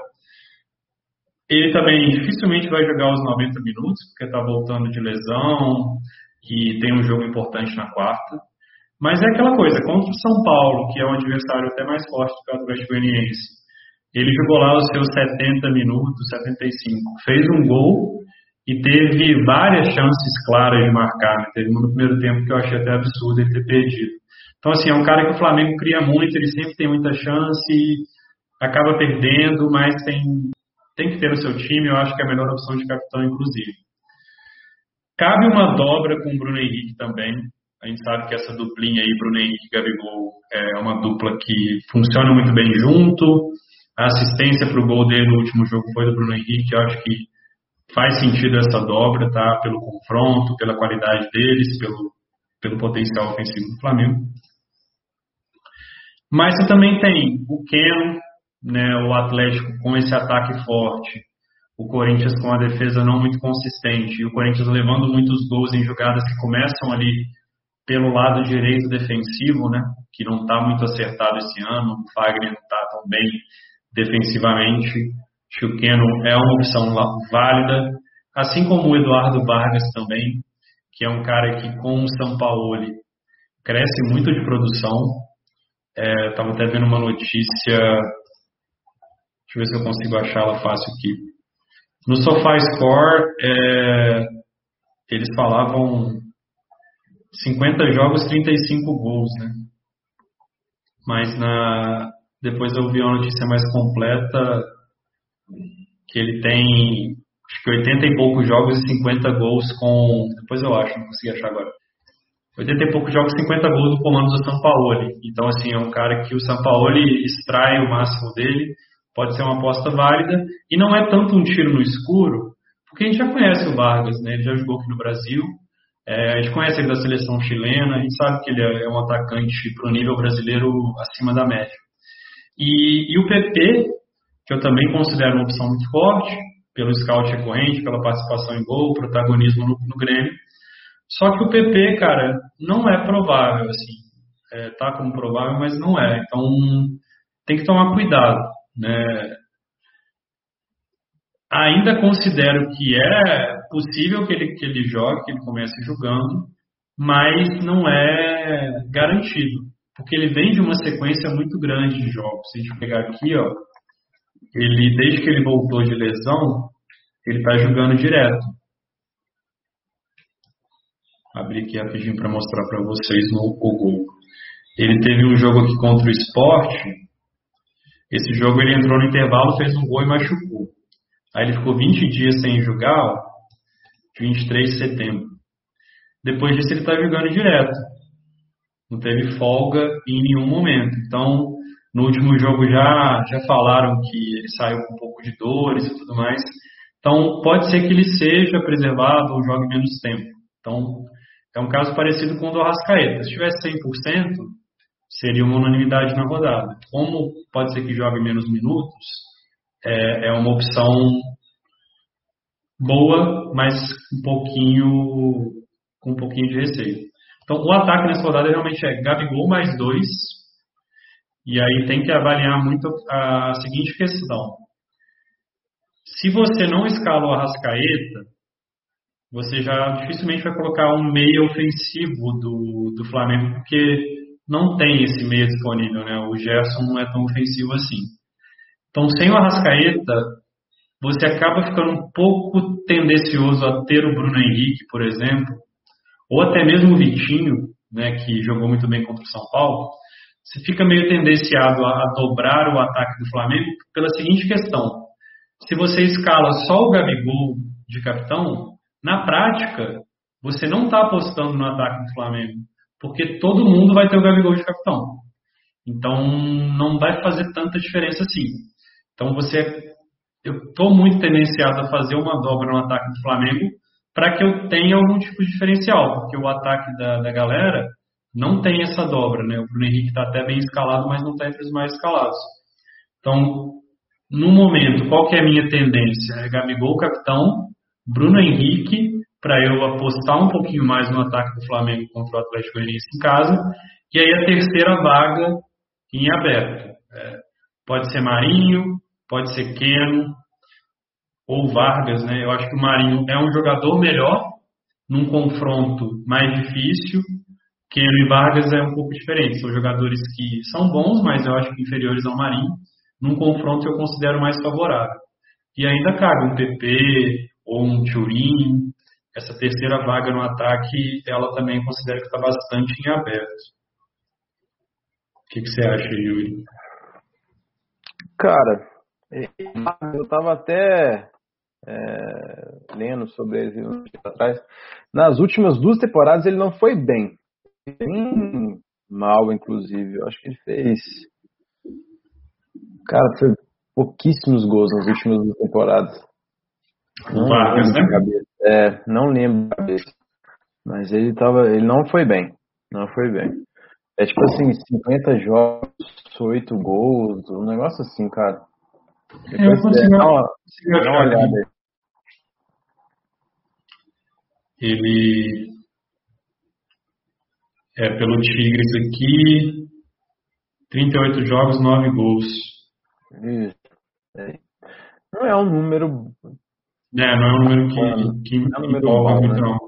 Ele também dificilmente vai jogar os 90 minutos, porque está voltando de lesão e tem um jogo importante na quarta. Mas é aquela coisa, contra o São Paulo, que é um adversário até mais forte do que o Atlético Goianiense, ele jogou lá os seus 70 minutos, 75, fez um gol e teve várias chances claras de marcar. Né? Teve um no primeiro tempo que eu achei até absurdo ele ter perdido. Então, assim, é um cara que o Flamengo cria muito, ele sempre tem muita chance, acaba perdendo, mas tem, tem que ter no seu time, eu acho que é a melhor opção de capitão, inclusive. Cabe uma dobra com o Bruno Henrique também. A gente sabe que essa duplinha aí, Bruno Henrique e Gabigol, é uma dupla que funciona muito bem junto. A assistência para o gol dele no último jogo foi do Bruno Henrique. Eu acho que faz sentido essa dobra, tá? Pelo confronto, pela qualidade deles, pelo, pelo potencial ofensivo do Flamengo. Mas você também tem o Keno, né, o Atlético com esse ataque forte, o Corinthians com a defesa não muito consistente, e o Corinthians levando muitos gols em jogadas que começam ali pelo lado direito defensivo, né, que não está muito acertado esse ano, o Fagner não está tão bem defensivamente, acho que o Keno é uma opção válida, assim como o Eduardo Vargas também, que é um cara que com o São Paulo cresce muito de produção, Estava é, até vendo uma notícia. Deixa eu ver se eu consigo achá-la fácil aqui. No SofaScore, é, eles falavam 50 jogos, 35 gols, né? Mas na, depois eu vi uma notícia mais completa que ele tem acho que 80 e poucos jogos e 50 gols com. Depois eu acho, não consegui achar agora. 80 e poucos jogos, 50 gols do comando do São Paulo. Então, assim, é um cara que o São Paulo extrai o máximo dele, pode ser uma aposta válida, e não é tanto um tiro no escuro, porque a gente já conhece o Vargas, né? Ele já jogou aqui no Brasil, é, a gente conhece ele da seleção chilena, a gente sabe que ele é um atacante para o nível brasileiro acima da média. E, e o PP, que eu também considero uma opção muito forte, pelo scout recorrente, pela participação em gol, protagonismo no, no Grêmio, só que o PP, cara, não é provável, assim. É, tá como provável, mas não é. Então, tem que tomar cuidado, né? Ainda considero que é possível que ele, que ele jogue, que ele comece jogando, mas não é garantido, porque ele vem de uma sequência muito grande de jogos. Se a gente pegar aqui, ó, ele desde que ele voltou de lesão, ele está jogando direto abrir aqui rapidinho para mostrar para vocês no Google. Ele teve um jogo aqui contra o esporte. Esse jogo ele entrou no intervalo, fez um gol e machucou. Aí ele ficou 20 dias sem jogar, ó, 23 de setembro. Depois disso ele está jogando direto. Não teve folga em nenhum momento. Então, no último jogo já, já falaram que ele saiu com um pouco de dores e tudo mais. Então, pode ser que ele seja preservado ou jogue menos tempo. Então, é um caso parecido com o do Arrascaeta. Se tivesse 100%, seria uma unanimidade na rodada. Como pode ser que jogue menos minutos, é, é uma opção boa, mas um pouquinho com um pouquinho de receio. Então, o ataque nessa rodada realmente é Gabigol mais dois. E aí tem que avaliar muito a seguinte questão. Se você não escala o Arrascaeta, você já dificilmente vai colocar um meia ofensivo do, do Flamengo, porque não tem esse meia disponível, né? O Gerson não é tão ofensivo assim. Então, sem o Arrascaeta, você acaba ficando um pouco tendencioso a ter o Bruno Henrique, por exemplo, ou até mesmo o Vitinho, né, que jogou muito bem contra o São Paulo. Você fica meio tendenciado a, a dobrar o ataque do Flamengo pela seguinte questão: se você escala só o Gabigol de capitão, na prática, você não está apostando no ataque do Flamengo, porque todo mundo vai ter o Gabigol de capitão. Então, não vai fazer tanta diferença assim. Então, você, eu estou muito tendenciado a fazer uma dobra no ataque do Flamengo para que eu tenha algum tipo de diferencial, porque o ataque da, da galera não tem essa dobra, né? O Bruno Henrique está até bem escalado, mas não está entre os mais escalados. Então, no momento, qual que é a minha tendência? É Gabigol capitão, Bruno Henrique, para eu apostar um pouquinho mais no ataque do Flamengo contra o Atlético Goianiense em casa. E aí a terceira vaga em aberto. É, pode ser Marinho, pode ser Keno ou Vargas, né? Eu acho que o Marinho é um jogador melhor num confronto mais difícil. Keno e Vargas é um pouco diferente. São jogadores que são bons, mas eu acho que inferiores ao Marinho. Num confronto eu considero mais favorável. E ainda cabe um PP, ou um Turin. Essa terceira vaga no ataque, ela também considera que está bastante em aberto. que, que você acha, Yuri? Cara, eu tava até é, lendo sobre ele atrás. Nas últimas duas temporadas ele não foi bem. Bem mal, inclusive. Eu acho que ele fez. Cara, foi pouquíssimos gols nas últimas duas temporadas. Não Vargas, né? É, não lembro cabeça. Mas ele tava. Ele não foi bem. Não foi bem. É tipo assim, 50 jogos, 8 gols, um negócio assim, cara. É, eu consigo, olhada aí. Ele é pelo Tigres aqui, 38 jogos, 9 gols. Isso. É. Não é um número. É, não é um número que, que é um número bom, muito, né? não.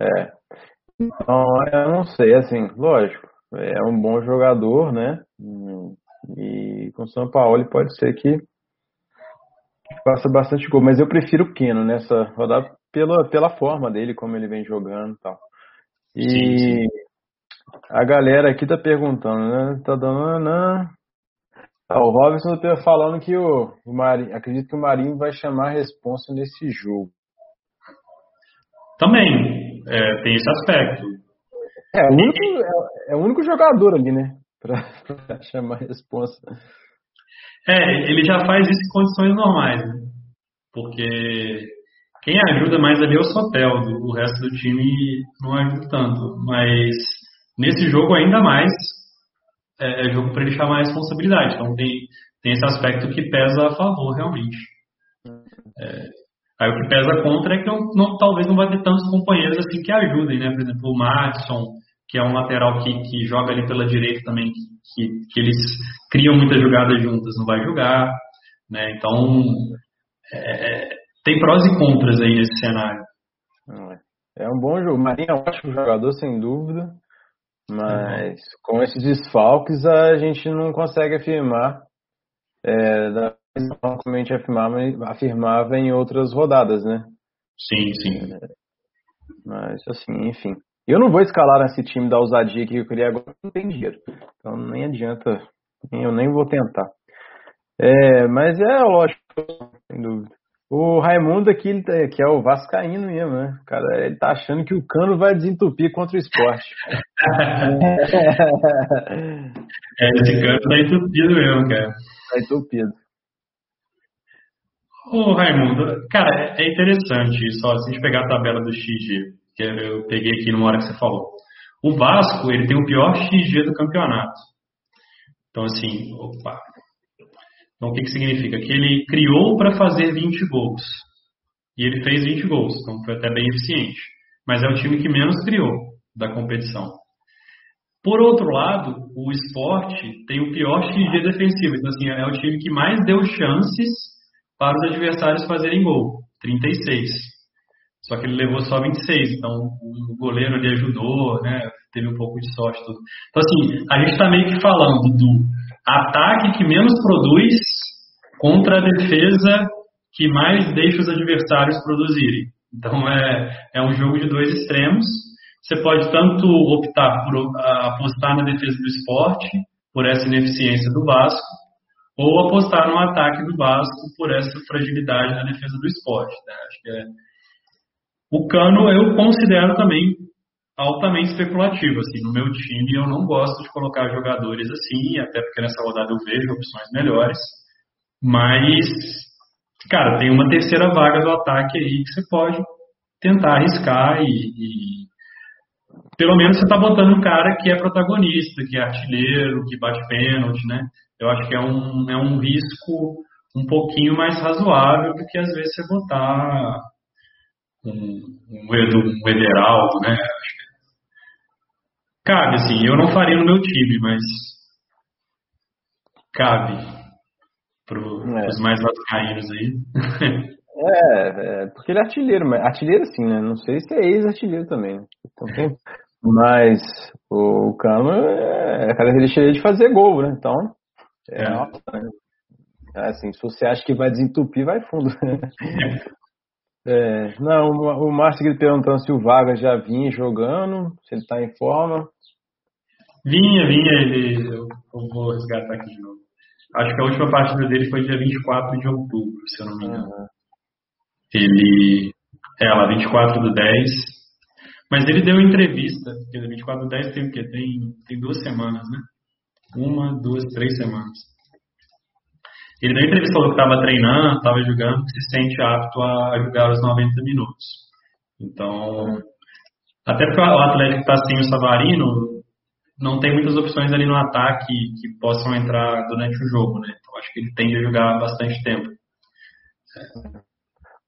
É. Então, eu não sei, assim, lógico, é um bom jogador, né? E com o São Paulo pode ser que faça bastante gol, mas eu prefiro o Keno nessa rodada pela, pela forma dele, como ele vem jogando e tal. E sim, sim. a galera aqui tá perguntando, né? Tá dando. Não. Ah, o Robson tá falando que o, o Marinho, acredito que o Marinho vai chamar a responsa nesse jogo. Também, é, tem esse aspecto. É, o único, é, é o único jogador ali, né? Pra, pra chamar a responsa. É, ele já faz isso em condições normais, né? Porque quem ajuda mais ali é o Sotel, o resto do time não ajuda tanto. Mas nesse jogo ainda mais é, é jogo para ele chamar a responsabilidade. Então tem, tem esse aspecto que pesa a favor, realmente. É, aí o que pesa contra é que não, não, talvez não vai ter tantos companheiros assim que ajudem, né? Por exemplo, o Madison, que é um lateral que, que joga ali pela direita também, que, que eles criam muitas jogadas juntas, não vai jogar. Né? Então, é, tem prós e contras aí nesse cenário. É um bom jogo. Marinho é um ótimo jogador, sem dúvida. Mas uhum. com esses desfalques a gente não consegue afirmar é, da forma como a gente afirmava, afirmava em outras rodadas, né? Sim, sim. É, mas assim, enfim. Eu não vou escalar esse time da ousadia que eu queria agora, não tem dinheiro. Então nem adianta, eu nem vou tentar. É, mas é lógico, sem dúvida. O Raimundo aqui, tá, que é o Vascaíno mesmo, né? Cara, ele tá achando que o cano vai desentupir contra o esporte. é, esse cano tá entupido mesmo, cara. Tá entupido. Ô, Raimundo, cara, é interessante só se a gente pegar a tabela do XG, que eu peguei aqui numa hora que você falou. O Vasco, ele tem o pior XG do campeonato. Então, assim, opa, então, o que, que significa? Que ele criou para fazer 20 gols. E ele fez 20 gols, então foi até bem eficiente. Mas é o time que menos criou da competição. Por outro lado, o esporte tem o pior XG defensivo. Então, assim, é o time que mais deu chances para os adversários fazerem gol. 36. Só que ele levou só 26. Então, o goleiro ali ajudou, né? Teve um pouco de sorte. Tudo. Então, assim, a gente está meio que falando do ataque que menos produz contra a defesa que mais deixa os adversários produzirem. Então é, é um jogo de dois extremos. Você pode tanto optar por apostar na defesa do esporte, por essa ineficiência do Vasco, ou apostar no ataque do Vasco por essa fragilidade na defesa do esporte. Né? Acho que é... O Cano eu considero também altamente especulativo. Assim, no meu time eu não gosto de colocar jogadores assim, até porque nessa rodada eu vejo opções melhores. Mas, cara, tem uma terceira vaga do ataque aí que você pode tentar arriscar e, e pelo menos você está botando um cara que é protagonista, que é artilheiro, que bate pênalti, né? Eu acho que é um, é um risco um pouquinho mais razoável do que às vezes você botar um, um, um Ederaldo, né? Cabe, assim, eu não faria no meu time, mas cabe para é. os mais vascaínos aí. É, é, porque ele é artilheiro, mas artilheiro sim, né? Não sei se é ex-artilheiro também. Então, tem... Mas o Cano é a característica de fazer gol, né? Então, é, é. É assim, se você acha que vai desentupir, vai fundo. É, não, o Márcio perguntando se o Vargas já vinha jogando, se ele está em forma. Vinha, vinha, ele. Eu, eu vou resgatar aqui de novo. Acho que a última partida dele foi dia 24 de outubro, se eu não me engano. Uhum. Ele. É, lá, 24 do 10. Mas ele deu entrevista, porque 24 do 10 tem o quê? Tem, tem duas semanas, né? Uma, duas, três semanas. Ele deu entrevista, falou que estava treinando, estava jogando, que se sente apto a jogar os 90 minutos. Então, até porque o Atlético está sem o Savarino, não tem muitas opções ali no ataque que possam entrar durante o jogo, né? Então acho que ele tende a jogar bastante tempo.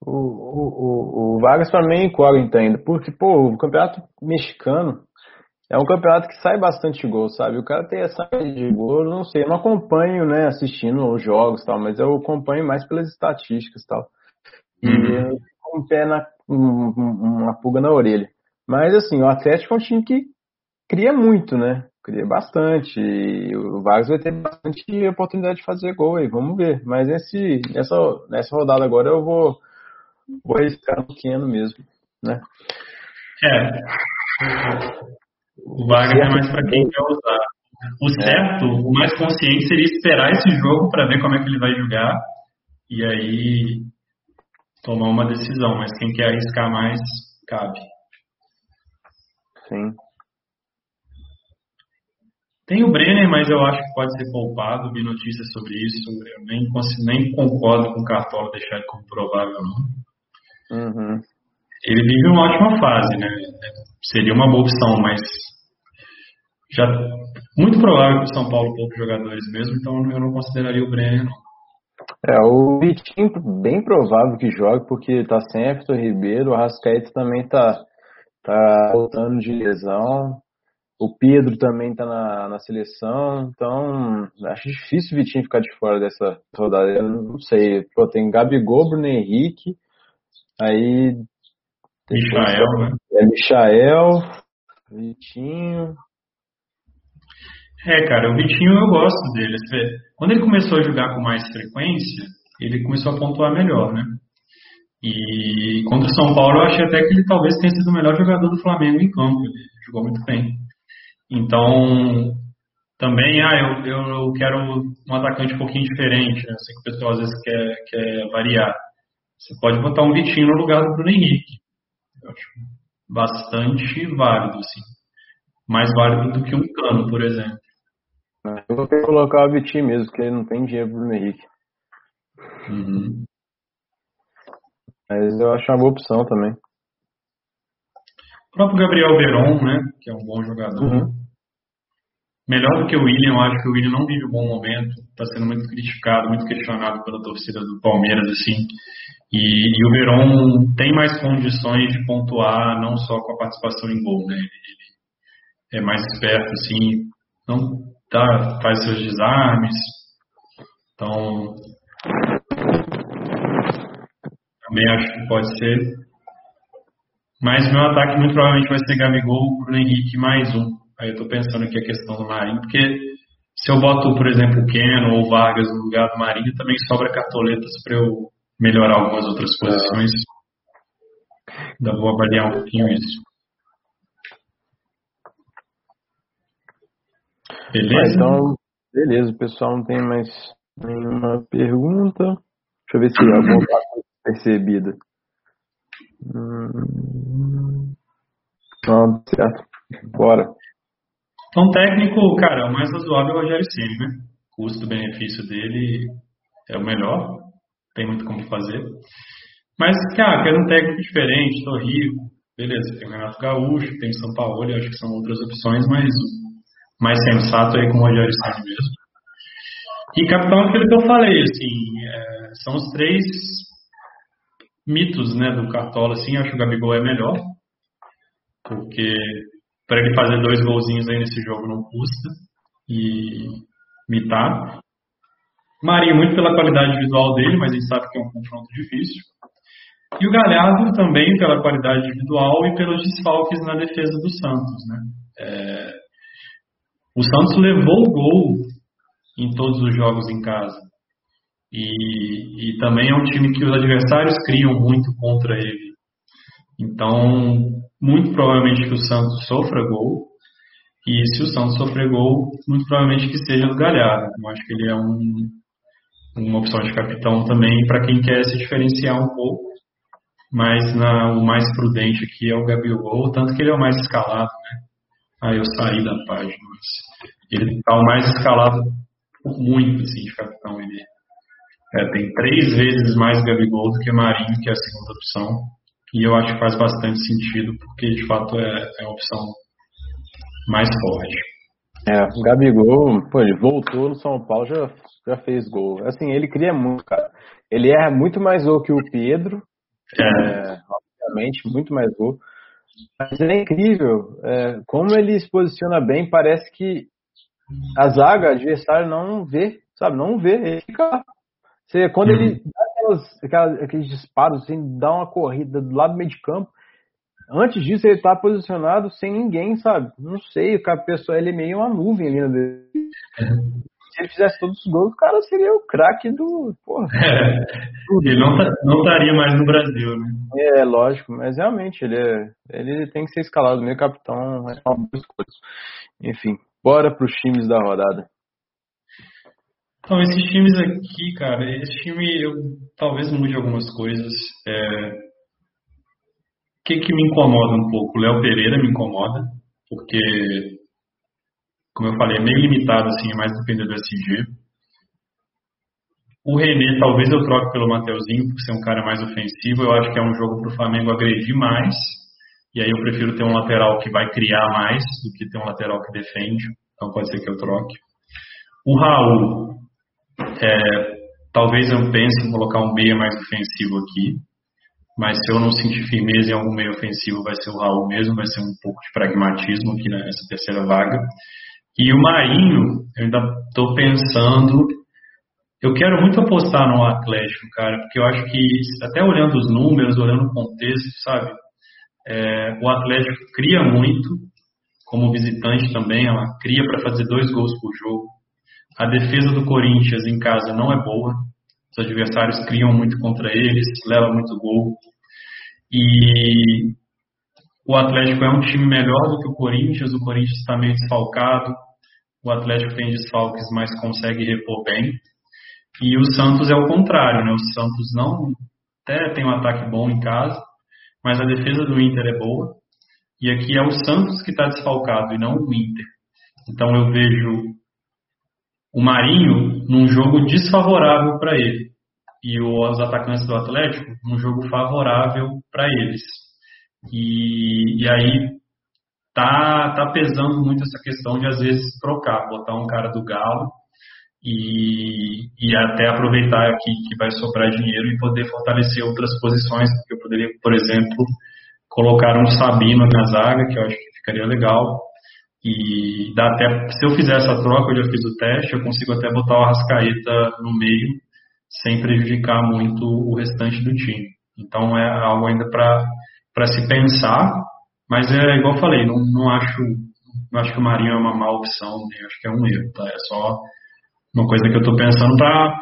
O, o, o, Vargas para mim é incógnita ainda, porque pô, o campeonato mexicano é um campeonato que sai bastante gol, sabe? O cara tem essa de gol, não sei, eu não acompanho, né, assistindo os jogos tal, mas eu acompanho mais pelas estatísticas tal. E uhum. com um pé na um, uma pulga na orelha. Mas assim, o Atlético é um time que cria muito, né? Cria bastante. E o Vargas vai ter bastante oportunidade de fazer gol aí, vamos ver. Mas nesse, nessa, nessa rodada agora eu vou, vou arriscar no pequeno mesmo, né? É. O Vargas é mais para quem quer usar. O é. certo, é. o mais consciente seria esperar esse jogo para ver como é que ele vai jogar e aí tomar uma decisão. Mas quem quer arriscar mais, cabe. Sim. Tem o Brenner, mas eu acho que pode ser poupado. Vi notícias sobre isso. Eu nem, nem concordo com o Cartola deixar ele como provável, não. Uhum. Ele vive uma ótima fase, né? Seria uma boa opção, mas já muito provável que o São Paulo poupe jogadores mesmo, então eu não consideraria o Brenner, não. É, o Vitinho bem provável que jogue, porque tá sem Everton Ribeiro, o Rascaeta também tá, tá voltando de lesão. O Pedro também tá na, na seleção, então acho difícil o Vitinho ficar de fora dessa rodada. Eu não sei, pô, tem Gabigol, Bruno Henrique, aí. Michael, né? É Michael, Vitinho. É, cara, o Vitinho eu gosto dele. Quando ele começou a jogar com mais frequência, ele começou a pontuar melhor, né? E contra o São Paulo eu achei até que ele talvez tenha sido o melhor jogador do Flamengo em campo. Ele jogou muito bem. Então, também, ah, eu, eu quero um atacante um pouquinho diferente, né? Sei que o pessoal às vezes quer, quer variar. Você pode botar um Vitinho no lugar do Bruno Henrique. Eu acho bastante válido, assim. Mais válido do que um Cano, por exemplo. Eu vou ter que colocar o Vitinho mesmo, porque ele não tem dinheiro pro Bruno Henrique. Uhum. Mas eu acho uma boa opção também. O próprio Gabriel Veron, né? Que é um bom jogador. Uhum. Melhor do que o William, eu acho que o William não vive um bom momento. Está sendo muito criticado, muito questionado pela torcida do Palmeiras, assim. E, e, o Veron tem mais condições de pontuar, não só com a participação em gol, né? Ele é mais esperto, assim. Não tá, faz seus desarmes. Então, também acho que pode ser mas meu ataque muito provavelmente vai ser Gabigol, Bruno Henrique mais um. Aí eu tô pensando aqui a questão do Marinho, porque se eu boto, por exemplo, o Keno ou Vargas no lugar do Marinho, também sobra cartoletas para eu melhorar algumas outras posições. Então vou avaliar um pouquinho isso. Beleza? então, beleza, o pessoal não tem mais nenhuma pergunta. Deixa eu ver se alguma coisa percebida. Hum... Pronto, certo. Bora. Então, técnico, cara, o mais razoável é o Rogério Ceni, né? Custo-benefício dele é o melhor, tem muito como fazer. Mas, cara, quero um técnico diferente, tô rico, beleza, tem o Renato Gaúcho, tem o São Paulo, acho que são outras opções, mas mais sensato aí com o Rogério Ceni mesmo. E capitão, aquilo que eu falei, assim, é, são os três mitos né, do Cartola, assim, acho que o Gabigol é melhor, porque para ele fazer dois golzinhos aí nesse jogo não custa, e mitar. Marinho muito pela qualidade individual dele, mas a gente sabe que é um confronto difícil. E o Galhardo também pela qualidade individual e pelos desfalques na defesa do Santos, né? É... O Santos levou o gol em todos os jogos em casa. E, e também é um time que os adversários criam muito contra ele. Então, muito provavelmente que o Santos sofra gol. E se o Santos sofrer gol, muito provavelmente que seja do Galhardo. Eu acho que ele é um, uma opção de capitão também para quem quer se diferenciar um pouco. Mas na, o mais prudente aqui é o Gabigol, tanto que ele é o mais escalado, né? Aí eu saí da página, ele está o mais escalado por muito, assim, de capitão. Ele é, tem três vezes mais Gabigol do que Marinho, que é a segunda opção. E eu acho que faz bastante sentido, porque de fato é, é a opção mais forte. É, o Gabigol, pô, ele voltou no São Paulo, já, já fez gol. Assim, ele cria muito, cara. Ele erra muito mais gol que o Pedro. É. é obviamente, muito mais gol. Mas é incrível. É, como ele se posiciona bem, parece que a zaga adversária não vê, sabe? Não vê. Ele fica. Você, quando uhum. ele dá aquelas, aquelas, aqueles disparos, assim, dá uma corrida do lado do meio de campo, Antes disso, ele tá posicionado sem ninguém, sabe? Não sei, o cara, pessoa, ele é meio uma nuvem ali dele. É. Se ele fizesse todos os gols, o cara seria o craque do. Porra. É. Ele não, tá, não estaria mais no Brasil, né? É, lógico, mas realmente ele, é, ele tem que ser escalado, meio capitão, é uma boa. Enfim, bora pros times da rodada. Então, esses times aqui, cara, esse time eu talvez mude algumas coisas. É, que, que me incomoda um pouco? O Léo Pereira me incomoda, porque, como eu falei, é meio limitado, assim, é mais depender do SG. O René, talvez eu troque pelo Mateuzinho, por ser um cara mais ofensivo. Eu acho que é um jogo para o Flamengo agredir mais. E aí eu prefiro ter um lateral que vai criar mais do que ter um lateral que defende. Então pode ser que eu troque. O Raul, é, talvez eu pense em colocar um meia mais ofensivo aqui mas se eu não sentir firmeza em algum meio ofensivo, vai ser o Raul mesmo, vai ser um pouco de pragmatismo aqui nessa terceira vaga. E o Marinho, eu ainda estou pensando. Eu quero muito apostar no Atlético, cara, porque eu acho que, até olhando os números, olhando o contexto, sabe? É, o Atlético cria muito, como visitante também, ela cria para fazer dois gols por jogo. A defesa do Corinthians em casa não é boa, os adversários criam muito contra eles, levam muito gol. E o Atlético é um time melhor do que o Corinthians, o Corinthians está meio desfalcado, o Atlético tem desfalques, mas consegue repor bem. E o Santos é o contrário, né? O Santos não até tem um ataque bom em casa, mas a defesa do Inter é boa. E aqui é o Santos que está desfalcado e não o Inter. Então eu vejo o Marinho num jogo desfavorável para ele e os atacantes do Atlético num jogo favorável para eles. E, e aí tá, tá pesando muito essa questão de às vezes trocar, botar um cara do Galo e, e até aproveitar aqui que vai sobrar dinheiro e poder fortalecer outras posições, porque eu poderia, por exemplo, colocar um Sabino na zaga, que eu acho que ficaria legal, e dá até, se eu fizer essa troca, eu já fiz o teste, eu consigo até botar o Arrascaeta no meio, sem prejudicar muito o restante do time. Então é algo ainda para se pensar, mas é igual eu falei, não, não acho não acho que o Marinho é uma má opção, nem acho que é um erro, tá? É só uma coisa que eu estou pensando para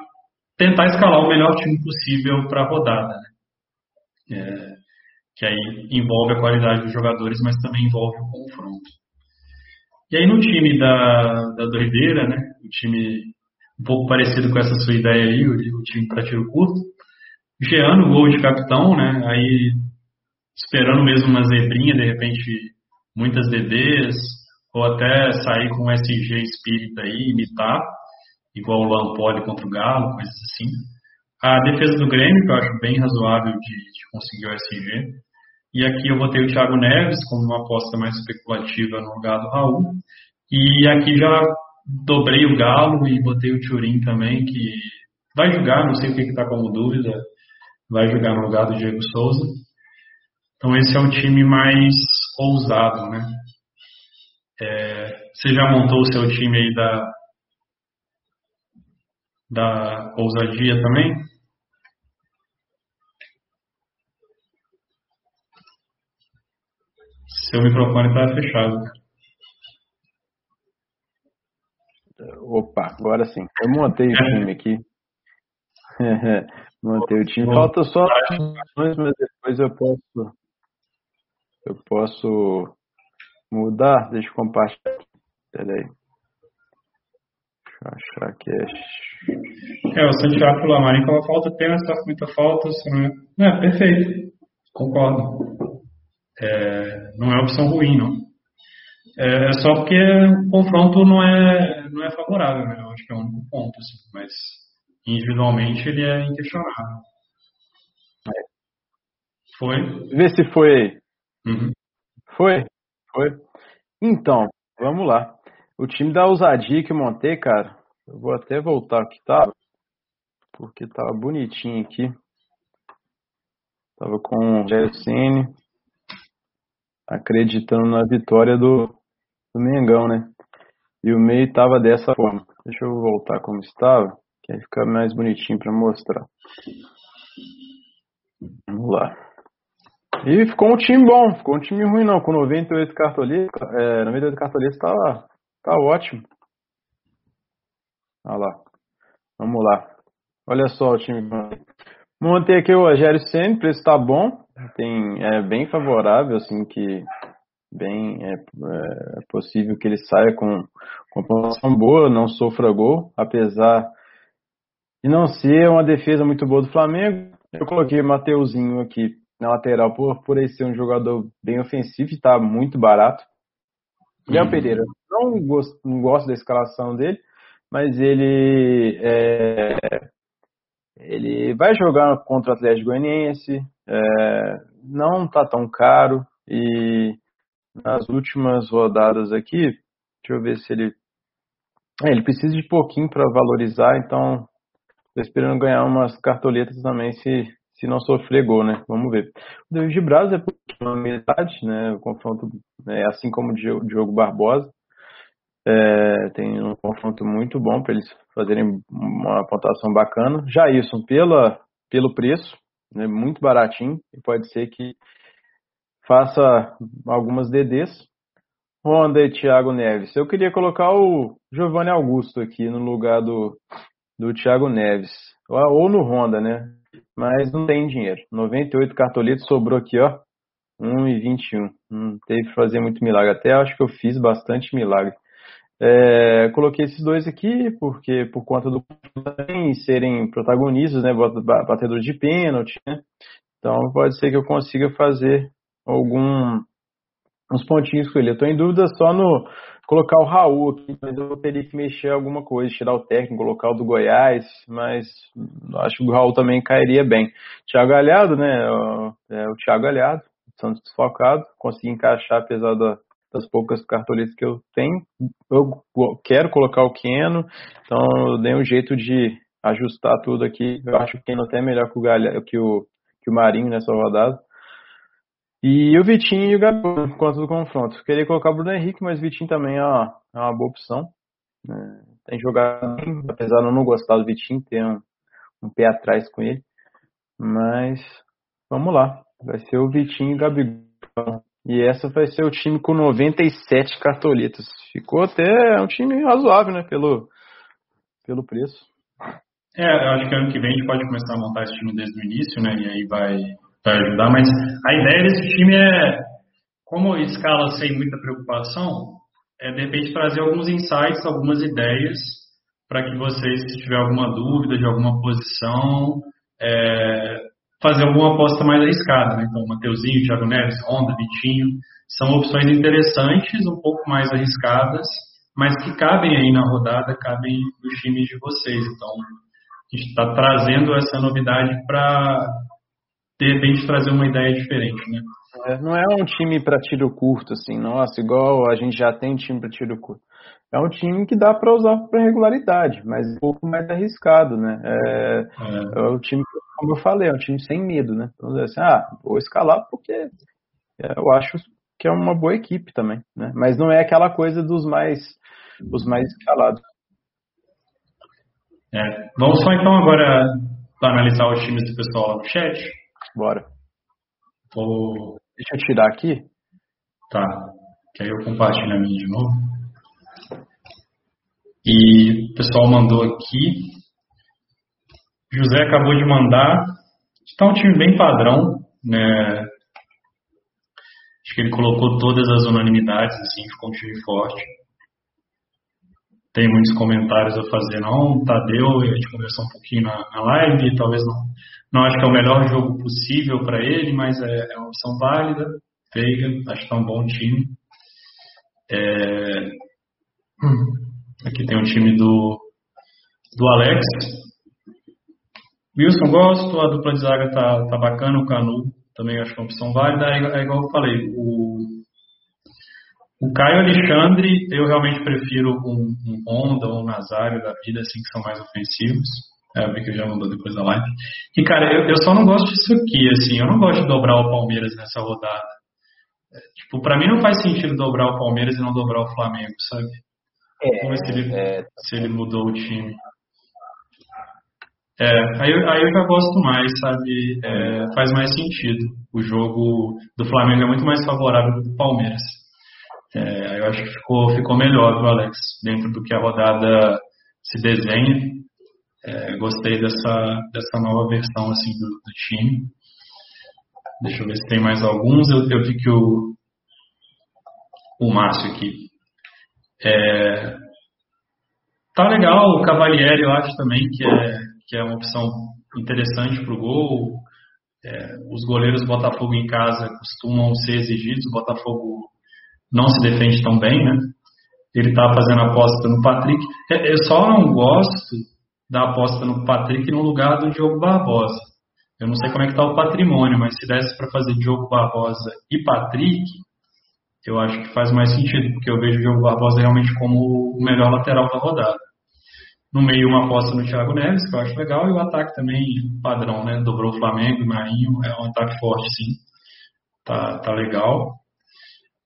tentar escalar o melhor time possível para a rodada, né? É, que aí envolve a qualidade dos jogadores, mas também envolve o confronto. E aí no time da, da doideira, né? O time um pouco parecido com essa sua ideia aí, o, o time para tiro curto. Jean gol de capitão, né? Aí esperando mesmo uma zebrinha, de repente muitas DDs, ou até sair com um SG espírita aí, imitar, igual o Lampoli contra o Galo, coisas assim. A defesa do Grêmio, que eu acho bem razoável de, de conseguir o SG. E aqui eu botei o Thiago Neves como uma aposta mais especulativa no lugar do Raul. E aqui já dobrei o Galo e botei o Turim também, que vai jogar, não sei o que está como dúvida, vai jogar no lugar do Diego Souza. Então esse é um time mais ousado, né? É, você já montou o seu time aí da, da ousadia também? Seu microfone está fechado. Opa, agora sim. Eu montei o time aqui. montei o time. Falta só mas depois eu posso. Eu posso mudar. Deixa eu compartilhar. Pera aí. Deixa eu achar que é. É, o Santiago Lamarim falou falta apenas, está muita falta. Não é? é, perfeito. Concordo. É, não é opção ruim, não. É, é, só porque o confronto não é, não é favorável, né? Eu acho que é o único ponto, assim, mas individualmente ele é inquestionável. É. Foi? Vê se foi. Uhum. Foi? Foi. Então, vamos lá. O time da ousadia que eu montei, cara, eu vou até voltar aqui, tá? Porque tava bonitinho aqui. Tava com o Jessene acreditando na vitória do, do Mengão, né? E o meio tava dessa forma. Deixa eu voltar como estava, que aí fica mais bonitinho para mostrar. Vamos lá. E ficou um time bom, ficou um time ruim não, com 98 cartoletas, é, 98 cartoletas tá, tá ótimo. Olha lá. Vamos lá. Olha só o time. Montei aqui o Rogério o preço tá bom. Tem, é bem favorável, assim, que bem é, é possível que ele saia com, com uma pontuação boa, não sofra gol, apesar de não ser uma defesa muito boa do Flamengo. Eu coloquei Mateuzinho aqui na lateral por, por ele ser um jogador bem ofensivo e está muito barato. Léo uhum. Pereira, não gosto, não gosto da escalação dele, mas ele é, ele vai jogar contra o Atlético Goianiense, é, não está tão caro e nas últimas rodadas aqui, deixa eu ver se ele é, ele precisa de pouquinho para valorizar, então estou esperando ganhar umas cartoletas também se se não sofrer gol, né? Vamos ver. O David Braz é uma metade, né? O confronto é assim como o Diogo Barbosa. É, tem um confronto muito bom para eles fazerem uma pontuação bacana. Jailson, pela, pelo preço, né, muito baratinho, e pode ser que faça algumas DDs. Honda e Thiago Neves. Eu queria colocar o Giovanni Augusto aqui no lugar do, do Thiago Neves. Ou no Honda, né? Mas não tem dinheiro. 98 cartoletos sobrou aqui, ó. 1,21. Não teve que fazer muito milagre. Até acho que eu fiz bastante milagre. É, coloquei esses dois aqui porque por conta do também serem protagonistas, né, batedor de pênalti, né? Então pode ser que eu consiga fazer algum uns pontinhos com ele. Eu estou em dúvida só no colocar o Raul aqui, mas eu teria que mexer alguma coisa, tirar o técnico, colocar o do Goiás, mas acho que o Raul também cairia bem. Thiago Galhardo, né? É, o Thiago Galhardo, Santos desfocado, consegui encaixar apesar da, das poucas cartoletas que eu tenho. Eu quero colocar o Keno, então eu dei um jeito de ajustar tudo aqui. Eu acho o Keno até melhor que o, Galha, que o, que o Marinho nessa rodada. E o Vitinho e o Gabigol por conta do confronto. Queria colocar o Bruno Henrique, mas o Vitinho também é uma, é uma boa opção. É, tem jogado bem, apesar de eu não gostar do Vitinho, ter um, um pé atrás com ele. Mas vamos lá. Vai ser o Vitinho e o Gabigol. E essa vai ser o time com 97 cartoletas. Ficou até um time razoável, né? Pelo, pelo preço. É, eu acho que ano que vem a gente pode começar a montar esse time desde o início, né? E aí vai, vai ajudar. Mas a ideia desse time é, como escala sem muita preocupação, é de repente trazer alguns insights, algumas ideias, para que vocês, se tiver alguma dúvida de alguma posição, é, fazer alguma aposta mais arriscada. Né? Então, Mateuzinho, Thiago Neves, Honda, Vitinho, são opções interessantes, um pouco mais arriscadas, mas que cabem aí na rodada, cabem nos times de vocês. Então, a gente está trazendo essa novidade para, de repente, trazer uma ideia diferente, né? É, não é um time para tiro curto, assim, nossa, igual a gente já tem time para tiro curto. É um time que dá para usar para regularidade, mas um pouco mais arriscado, né? É, é. é o time que como eu falei, é um time sem medo, né? Então, assim, ah, vou escalar porque eu acho que é uma boa equipe também, né? Mas não é aquela coisa dos mais, os mais escalados. É. Vamos só então agora analisar os times do pessoal lá no chat? Bora. Vou... Deixa eu tirar aqui. Tá. Que aí eu compartilho a minha de novo. E o pessoal mandou aqui José acabou de mandar. Está um time bem padrão, né? Acho que ele colocou todas as unanimidades, assim, ficou um time forte. tem muitos comentários a fazer, não. Tadeu, a gente conversou um pouquinho na, na live, talvez não, não acho que é o melhor jogo possível para ele, mas é, é, uma opção válida. Veiga, acho que é um bom time. É, aqui tem o time do, do Alex. Wilson gosto, a dupla de zaga tá, tá bacana, o Canu também acho que é uma opção válida. É, é igual eu falei, o, o Caio Alexandre eu realmente prefiro um, um Honda ou um Nazário da vida, assim, que são mais ofensivos. É, eu vi que já mandou depois da live. E, cara, eu, eu só não gosto disso aqui, assim, eu não gosto de dobrar o Palmeiras nessa rodada. É, tipo, pra mim não faz sentido dobrar o Palmeiras e não dobrar o Flamengo, sabe? É, Vamos ver se ele, é... se ele mudou o time. É, aí, aí eu já gosto mais, sabe? É, faz mais sentido. O jogo do Flamengo é muito mais favorável do que do Palmeiras. É, eu acho que ficou, ficou melhor pro Alex, dentro do que a rodada se desenha. É, gostei dessa, dessa nova versão assim, do, do, time. Deixa eu ver se tem mais alguns. Eu, eu vi que o, o Márcio aqui. É, tá legal, o Cavalieri eu acho também que é, que é uma opção interessante para o gol. É, os goleiros do Botafogo em casa costumam ser exigidos, o Botafogo não se defende tão bem, né? Ele está fazendo aposta no Patrick. É, eu só não gosto da aposta no Patrick no lugar do Diogo Barbosa. Eu não sei como é que está o patrimônio, mas se desse para fazer Diogo Barbosa e Patrick, eu acho que faz mais sentido, porque eu vejo o Diogo Barbosa realmente como o melhor lateral da rodada. No meio, uma aposta no Thiago Neves, que eu acho legal, e o ataque também padrão, né? Dobrou o Flamengo, o Marinho, é um ataque forte, sim. Tá, tá legal.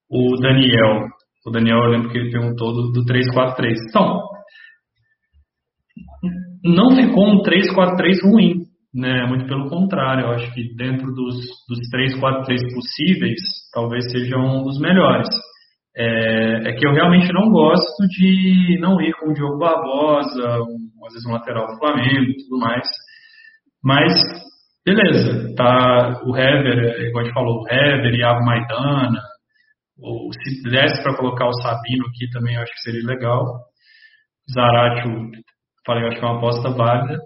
O Daniel, o Daniel, eu lembro que ele perguntou do, do 3-4-3. Então, não ficou um 3-4-3 ruim, né? Muito pelo contrário, eu acho que dentro dos, dos 3-4-3 possíveis, talvez seja um dos melhores. É, é, que eu realmente não gosto de não ir com o Diogo Barbosa, um, às vezes um lateral do Flamengo e tudo mais. Mas, beleza, tá o Hever, igual a gente falou, o Hever, Iago Maidana, ou se desse para colocar o Sabino aqui também, eu acho que seria legal. Zaratio, falei, eu acho que é uma aposta válida.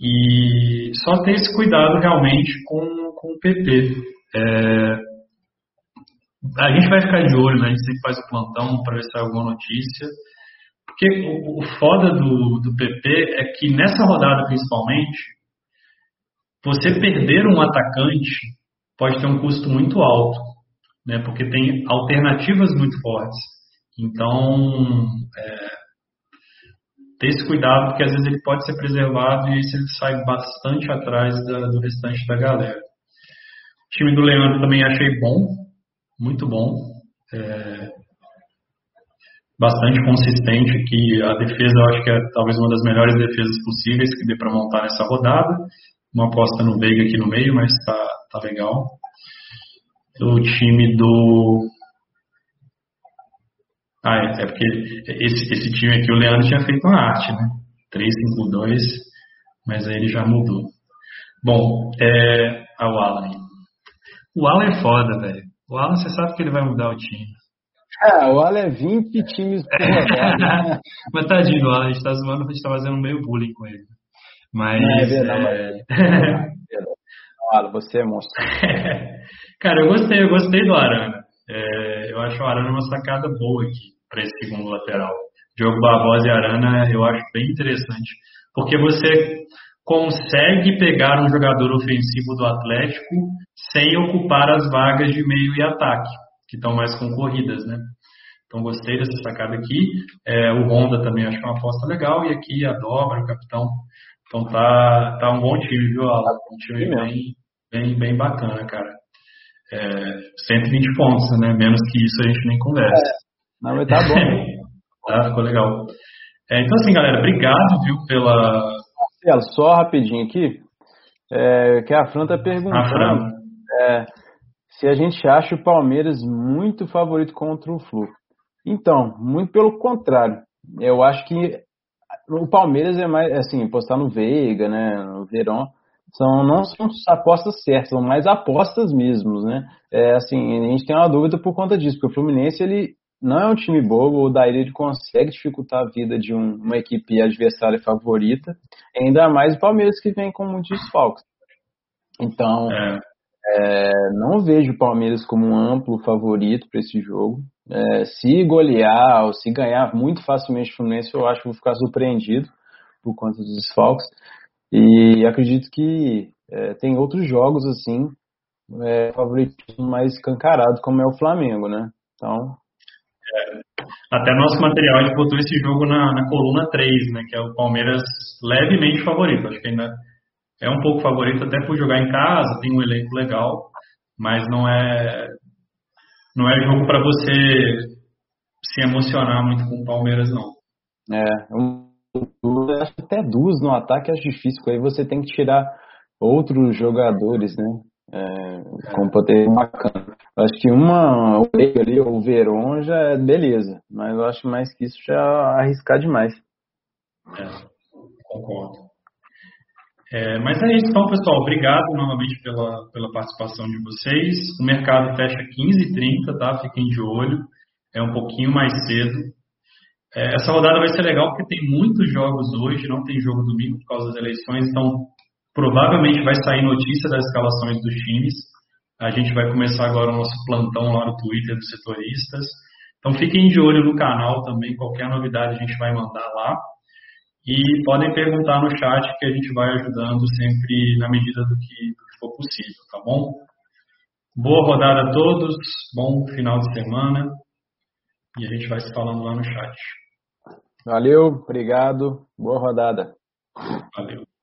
E só ter esse cuidado realmente com, com o PP. É, a gente vai ficar de olho, né? A gente sempre faz o plantão para ver se sai alguma notícia. Porque o, o foda do, do PP é que nessa rodada principalmente, você perder um atacante pode ter um custo muito alto, né? Porque tem alternativas muito fortes. Então, é, ter esse cuidado, porque às vezes ele pode ser preservado e aí ele sai bastante atrás da, do restante da galera. O time do Leandro também achei bom, muito bom. É, bastante consistente aqui. A defesa, eu acho que é talvez uma das melhores defesas possíveis que dê para montar nessa rodada. Uma aposta no Veiga aqui no meio, mas tá, tá legal. O time do. Ah, é, é porque esse, esse time aqui, o Leandro tinha feito uma arte, né? 3-5-2, mas aí ele já mudou. Bom, é. Ah, o Alan. O Alan é foda, velho. O Alan, você sabe que ele vai mudar o time. É, o Alan é 20 times por rodada. Mas tadinho do Alan, a gente tá zoando, a gente tá fazendo meio bullying com ele. Mas. É verdade, é... Alan, você é monstro. Cara, eu gostei, eu gostei do Arana. É, eu acho o Arana uma sacada boa aqui para esse segundo lateral. Diogo Barbosa e Arana eu acho bem interessante. Porque você consegue pegar um jogador ofensivo do Atlético sem ocupar as vagas de meio e ataque, que estão mais concorridas, né? Então gostei dessa sacada aqui. É, o Honda também acho que é uma aposta legal. E aqui a dobra, o capitão. Então tá, tá um bom time, viu, Alan? Um time bem, bem, bem bacana, cara. É, 120 pontos, né? Menos que isso a gente nem conversa. É. Não, mas tá bom. tá, ficou legal. É, então assim, galera, obrigado, viu, pela, Marcelo, só rapidinho aqui, é, que a Fran está perguntando é, se a gente acha o Palmeiras muito favorito contra o Flu. Então, muito pelo contrário. Eu acho que o Palmeiras é mais, assim, postar no Veiga, né, no Verão, são, não são apostas certas, são mais apostas mesmo, né? É, assim, a gente tem uma dúvida por conta disso, porque o Fluminense, ele não é um time bobo, o Daíra consegue dificultar a vida de um, uma equipe adversária favorita, ainda mais o Palmeiras que vem com muitos desfalques. Então, é. É, não vejo o Palmeiras como um amplo favorito para esse jogo. É, se golear ou se ganhar muito facilmente o Fluminense, eu acho que vou ficar surpreendido por conta dos desfalques. E acredito que é, tem outros jogos assim, é, favoritismo mais escancarado, como é o Flamengo, né? Então. É, até nosso material a gente botou esse jogo na, na coluna 3, né? Que é o Palmeiras levemente favorito. Acho que ainda é um pouco favorito até por jogar em casa, tem um elenco legal, mas não é não é jogo para você se emocionar muito com o Palmeiras não. É, um, acho até duas no ataque é difícil, aí você tem que tirar outros jogadores, né? É, com poder bacana. Acho que uma, o ali, o Veron já é beleza, mas eu acho mais que isso já arriscar demais. É, concordo. É, mas é isso, então, pessoal. Obrigado novamente pela, pela participação de vocês. O mercado fecha 15h30, tá? Fiquem de olho. É um pouquinho mais cedo. É, essa rodada vai ser legal porque tem muitos jogos hoje, não tem jogo domingo por causa das eleições, então provavelmente vai sair notícia das escalações dos times. A gente vai começar agora o nosso plantão lá no Twitter dos setoristas. Então fiquem de olho no canal também, qualquer novidade a gente vai mandar lá. E podem perguntar no chat que a gente vai ajudando sempre na medida do que, do que for possível, tá bom? Boa rodada a todos, bom final de semana e a gente vai se falando lá no chat. Valeu, obrigado, boa rodada. Valeu.